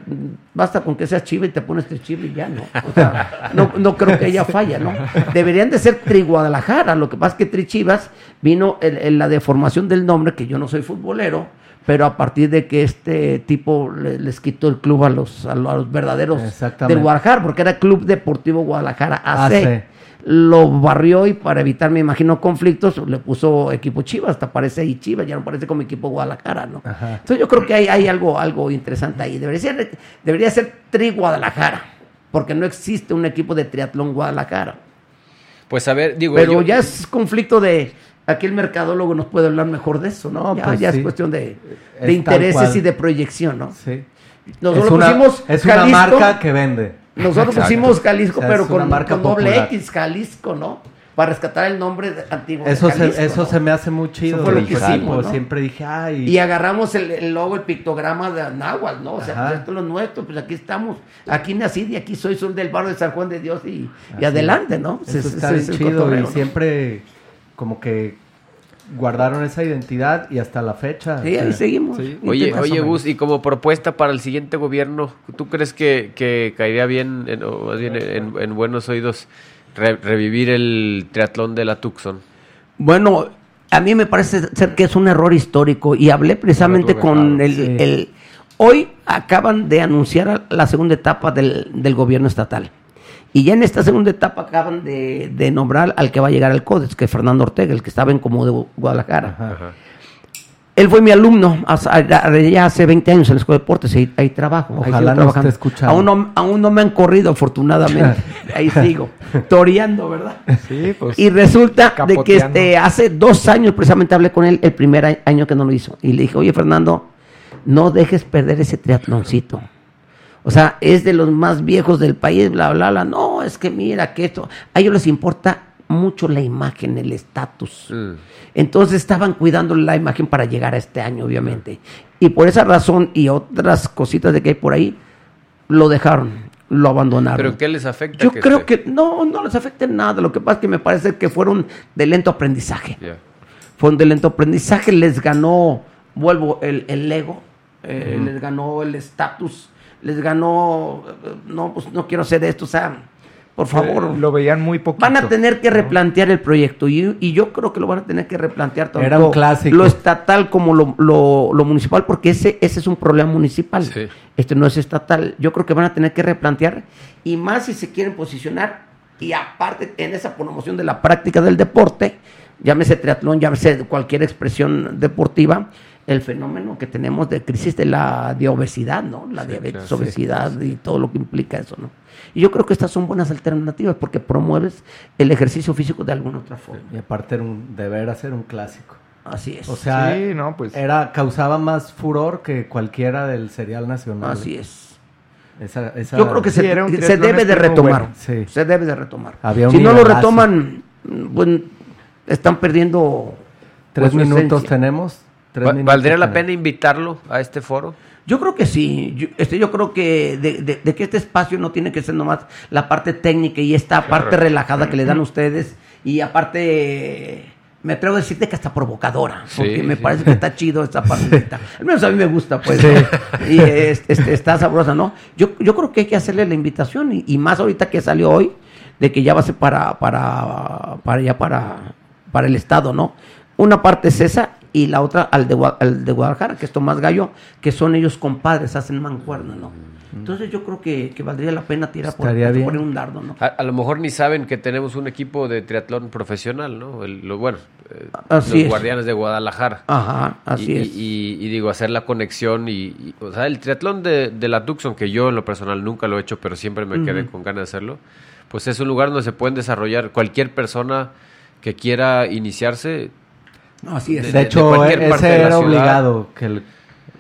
S3: basta con que seas chiva y te pones tres chiva y ya, ¿no? O sea, no, no creo que haya falla, ¿no? Deberían de ser Tri Guadalajara. Lo que pasa es que Tri Chivas vino en, en la deformación del nombre, que yo no soy futbolero, pero a partir de que este tipo le- les quitó el club a los, a los, a los verdaderos del Guadalajara, porque era Club Deportivo Guadalajara AC.
S1: AC.
S3: Lo barrió y para evitar, me imagino, conflictos, le puso equipo Chivas, hasta parece ahí Chivas, ya no parece como equipo Guadalajara, ¿no?
S1: Ajá.
S3: Entonces yo creo que hay, hay algo, algo interesante ahí. Debería ser, debería ser Tri Guadalajara, porque no existe un equipo de triatlón Guadalajara.
S5: Pues a ver, digo,
S3: Pero
S5: yo-
S3: ya es conflicto de, aquí el mercadólogo nos puede hablar mejor de eso, ¿no? Ya
S1: pues
S3: ya
S1: sí.
S3: es cuestión de, intereses y de proyección, ¿no?
S1: Sí.
S3: Nosotros
S1: es una,
S3: pusimos
S1: es una marca que vende.
S3: Nosotros
S1: Exacto.
S3: pusimos Jalisco,
S1: O sea,
S3: pero con,
S1: marca
S3: con doble. X, Jalisco, ¿no? Para rescatar el nombre de- antiguo. de
S1: Eso, se,
S3: Jalisco,
S1: eso
S3: ¿no?
S1: se me hace muy chido.
S3: fue lo que hicimos, ¿no?
S1: Siempre dije, ay.
S3: Y agarramos el, el logo, el pictograma de Nahuatl, ¿no? O sea,
S1: Ajá.
S3: pues esto es lo nuestro, pues aquí estamos. Aquí nací y aquí soy, soy del barrio de San Juan de Dios y, adelante, ¿no?
S1: Eso
S3: Ese-
S1: está bien chido
S3: cotorreo,
S1: y
S3: ¿no?
S1: siempre como que guardaron esa identidad y hasta la fecha.
S3: Sí,
S1: o sea,
S3: ahí seguimos.
S5: Oye, oye Gus, y como propuesta para el siguiente gobierno, ¿tú crees que, que caería bien, en, o más bien en, en buenos oídos, re- revivir el triatlón de la Tucson?
S3: Bueno, a mí me parece ser que es un error histórico y hablé precisamente con el,
S1: sí.
S3: el- Hoy acaban de anunciar la segunda etapa del, del gobierno estatal. Y ya en esta segunda etapa acaban de, de nombrar al que va a llegar al CODES, que es Fernando Ortega, el que estaba en como de Guadalajara.
S1: Ajá.
S3: Él fue mi alumno ya hace 20 años en la Escuela de Deportes, ahí, ahí trabajo.
S1: Ojalá
S3: trabajando.
S1: esté escuchando.
S3: Aún no, aún no me han corrido, afortunadamente. ahí sigo, toreando, ¿verdad?
S4: Sí, pues.
S3: Y resulta de que este, hace dos años precisamente hablé con él, el primer año que no lo hizo. Y le dije, oye Fernando, no dejes perder ese triatloncito. O sea, es de los más viejos del país, bla, bla, bla. No, es que mira que esto... A ellos les importa mucho la imagen, el estatus.
S5: Mm.
S3: Entonces estaban cuidando la imagen para llegar a este año, obviamente. Y por esa razón y otras cositas de que hay por ahí, lo dejaron, lo abandonaron.
S5: ¿Pero qué les afecta?
S3: Yo creo que no, no les afecta nada. Lo que pasa es que me parece que fueron de lento aprendizaje.
S5: Ya.
S3: Fueron de lento aprendizaje, les ganó, vuelvo, el, el ego, eh, les ganó el estatus, les ganó, no, pues no quiero hacer esto, o sea, por favor.
S4: Eh, Lo veían muy poquito.
S3: Van a tener que replantear el proyecto y, y yo creo que lo van a tener que replantear tanto
S1: Era un clásico.
S3: lo estatal como lo, lo- lo municipal, porque ese, ese es un problema municipal.
S5: Sí.
S3: Este no es estatal. Yo creo que van a tener que replantear y más si se quieren posicionar y aparte en esa promoción de la práctica del deporte, llámese triatlón, llámese cualquier expresión deportiva, el fenómeno que tenemos de crisis de la de obesidad, ¿no? La diabetes,
S5: claro, sí,
S3: obesidad y todo lo que implica eso, ¿no? Y yo creo que estas son buenas alternativas porque promueves el ejercicio físico de alguna otra forma.
S1: Y aparte era un, de veras era un clásico.
S3: Así es.
S1: O sea,
S4: Sí, no, pues.
S1: era, causaba más furor que cualquiera del serial nacional.
S3: Así es.
S1: Esa, esa-
S3: Yo creo que
S4: Sí,
S3: se, debe de retomar.
S4: bueno.
S1: Sí.
S3: Se debe de retomar.
S1: Había
S3: si no lo retoman, bueno, están perdiendo
S1: Tres
S3: pues, su
S1: minutos
S3: esencia.
S1: tenemos.
S5: ¿Valdría la pena invitarlo a este foro?
S3: Yo creo que sí. Yo, este, yo creo que de, de- de que este espacio no tiene que ser nomás la parte técnica y esta parte relajada que le dan ustedes y aparte me atrevo a decirte que hasta provocadora, porque
S5: Sí,
S3: me
S5: sí.
S3: parece que está chido esta partidita. Al menos a mí me gusta, pues. Y es- este, está sabrosa, ¿no? Yo, yo creo que hay que hacerle la invitación, y, y más ahorita que salió hoy, de que ya va a ser para, para, para ya para, para el Estado, ¿no? Una parte es esa y la otra al de, al de Guadalajara, que es Tomás Gallo, que son ellos compadres, hacen mancuerna, ¿no? Entonces yo creo que, que valdría la pena tirar por, un dardo, ¿no?
S5: A, a lo mejor ni saben que tenemos un equipo de triatlón profesional, ¿no? El- lo, bueno, eh,
S3: Así
S5: los
S3: es.
S5: Guardianes de Guadalajara.
S3: Ajá, así
S5: y,
S3: es.
S5: Y, y digo, hacer la conexión y, y- o sea, el triatlón de, de la Tucson, que yo en lo personal nunca lo he hecho, pero siempre me quedé con ganas de hacerlo, pues es un lugar donde se pueden desarrollar cualquier persona que quiera iniciarse.
S3: No, así es.
S1: De,
S5: de
S1: hecho,
S5: cualquier parte
S1: ese
S5: de la
S1: era obligado. Que el-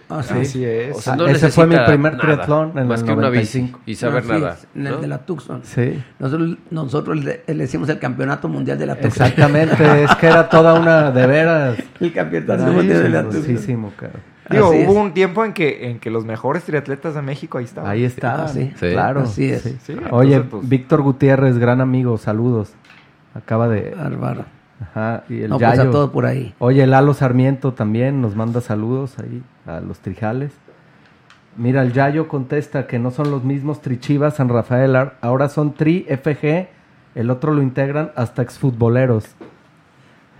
S3: Así
S4: Así es.
S5: O sea,
S1: Ah,
S5: no
S1: ese fue mi primer
S5: nada,
S1: triatlón en
S5: más
S1: el
S5: que una bici
S1: 95.
S5: y saber nada.
S3: en el de la Tucson.
S1: Sí.
S3: Nosotros, nosotros le, le decimos el campeonato mundial de la Tucson.
S1: Exactamente, es que era toda una de veras.
S3: El campeonato mundial de la Tucson.
S1: Cara.
S4: Digo,
S3: Así es.
S4: hubo un tiempo en que, en que los mejores triatletas de México ahí estaban.
S1: Ahí está,
S3: Ah, sí.
S5: Sí.
S1: claro.
S3: Así es.
S1: sí.
S4: Sí,
S1: Oye,
S4: entonces, pues-
S1: Víctor Gutiérrez, gran amigo, saludos. Acaba de.
S3: Bárbaro.
S1: Ajá, y el
S3: No, pues
S1: Yayo.
S3: a todo por ahí.
S1: Oye, Lalo Sarmiento también nos manda saludos ahí a los Trijales. Mira, el Yayo contesta que no son los mismos Trichivas San Rafael, ar- ahora son Tri FG, el otro lo integran hasta exfutboleros.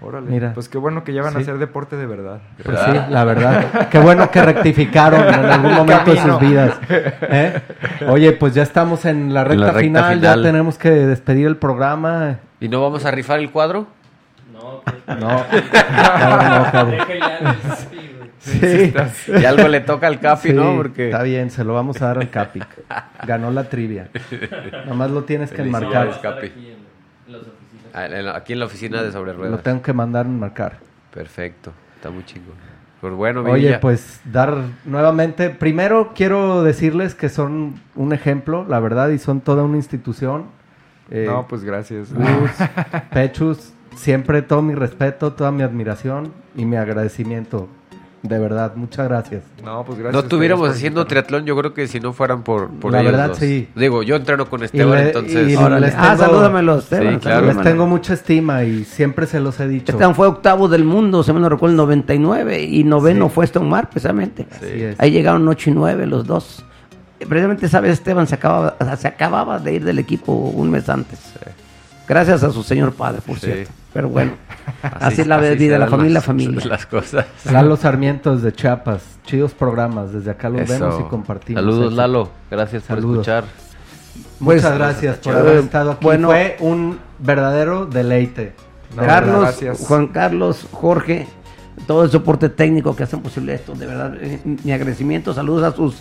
S4: Órale.
S1: Mira.
S4: Pues qué bueno que ya van a hacer deporte de verdad.
S1: Pues sí, la verdad. Qué bueno que rectificaron en algún momento de sus vidas. ¿eh? Oye, pues ya estamos en la recta,
S5: recta
S1: final,
S5: final.
S1: ya tenemos que despedir el programa.
S5: ¿Y no vamos a rifar el cuadro?
S1: No, no, cabrón. Sí,
S5: Y algo le toca al Capi,
S1: sí,
S5: ¿no? Porque
S1: está bien, se lo vamos a dar al Capi. Ganó la trivia. Nomás lo tienes que enmarcar.
S5: Ah, en Aquí en la oficina de sobre
S1: Lo
S5: ruedas.
S1: tengo que mandar enmarcar.
S5: Perfecto, está muy chingón. Pues bueno,
S1: Oye, pues dar nuevamente, primero quiero decirles que son un ejemplo, la verdad, y son toda una institución. Eh,
S4: No, pues gracias.
S1: Gus, Pechus, siempre todo mi respeto, toda mi admiración y mi agradecimiento. De verdad, muchas gracias.
S4: No, pues gracias.
S5: no estuviéramos haciendo triatlón, yo creo que si no fueran por, por
S1: La
S5: ellos
S1: verdad,
S5: dos.
S1: sí.
S5: Digo, yo entreno con
S1: Y
S5: Esteban,
S1: le-
S5: entonces...
S1: y
S3: Órale.
S1: les
S3: Ah, salúdamelo, Esteban.
S5: Sí, claro.
S1: Les tengo mucha estima y siempre se los he dicho.
S3: Esteban fue octavo del mundo, se me lo recuerdo, el 99, y noveno
S1: Sí.
S3: fue Stone Mar, precisamente.
S1: Así es.
S3: Ahí llegaron 8 y 9 los dos. Precisamente, ¿sabes? Esteban se acababa, se acababa de ir del equipo un mes antes. Gracias a su señor padre, por
S5: Sí.
S3: cierto. Pero bueno, así, es la
S5: así
S3: vida,
S5: se
S3: la familia, la
S5: las-
S3: familia.
S5: Las cosas.
S1: Lalo Sarmientos de Chiapas, chidos programas, desde acá los
S5: Eso.
S1: vemos y compartimos.
S5: Saludos,
S1: Éxito.
S5: Lalo. Gracias por escuchar.
S1: Muchas
S3: Pues,
S1: gracias por
S3: eh,
S1: haber estado aquí.
S3: bueno.
S1: Fue un verdadero deleite.
S4: No,
S1: De
S3: Carlos. Juan Carlos, Jorge, todo el soporte técnico que hacen posible esto, de verdad, eh, mi agradecimiento, saludos a sus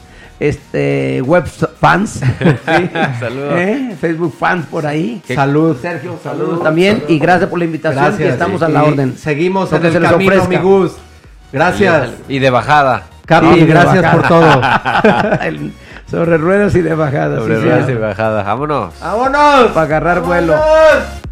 S3: este web fans, ¿sí?
S5: Saludos.
S3: ¿Eh? Facebook fans por ahí.
S1: Salud.
S3: Sergio, saludos también y gracias por la invitación
S1: Gracias.
S3: y estamos
S1: Sí.
S3: a la
S1: Y
S3: orden.
S1: Seguimos
S3: Lo
S1: en
S3: que
S1: el
S3: se
S1: camino,
S3: ofrezca.
S1: mi Gus. Gracias.
S5: Y de bajada.
S1: Capi,
S3: Sí,
S1: gracias
S3: bajada.
S1: por todo.
S3: El- sobre ruedas y de bajada.
S5: Sobre
S3: sí,
S5: ruedas
S3: sí.
S5: y bajada. Vámonos.
S1: ¡Vámonos!
S3: Para agarrar vuelo.
S1: ¡Vámonos!
S7: Lucky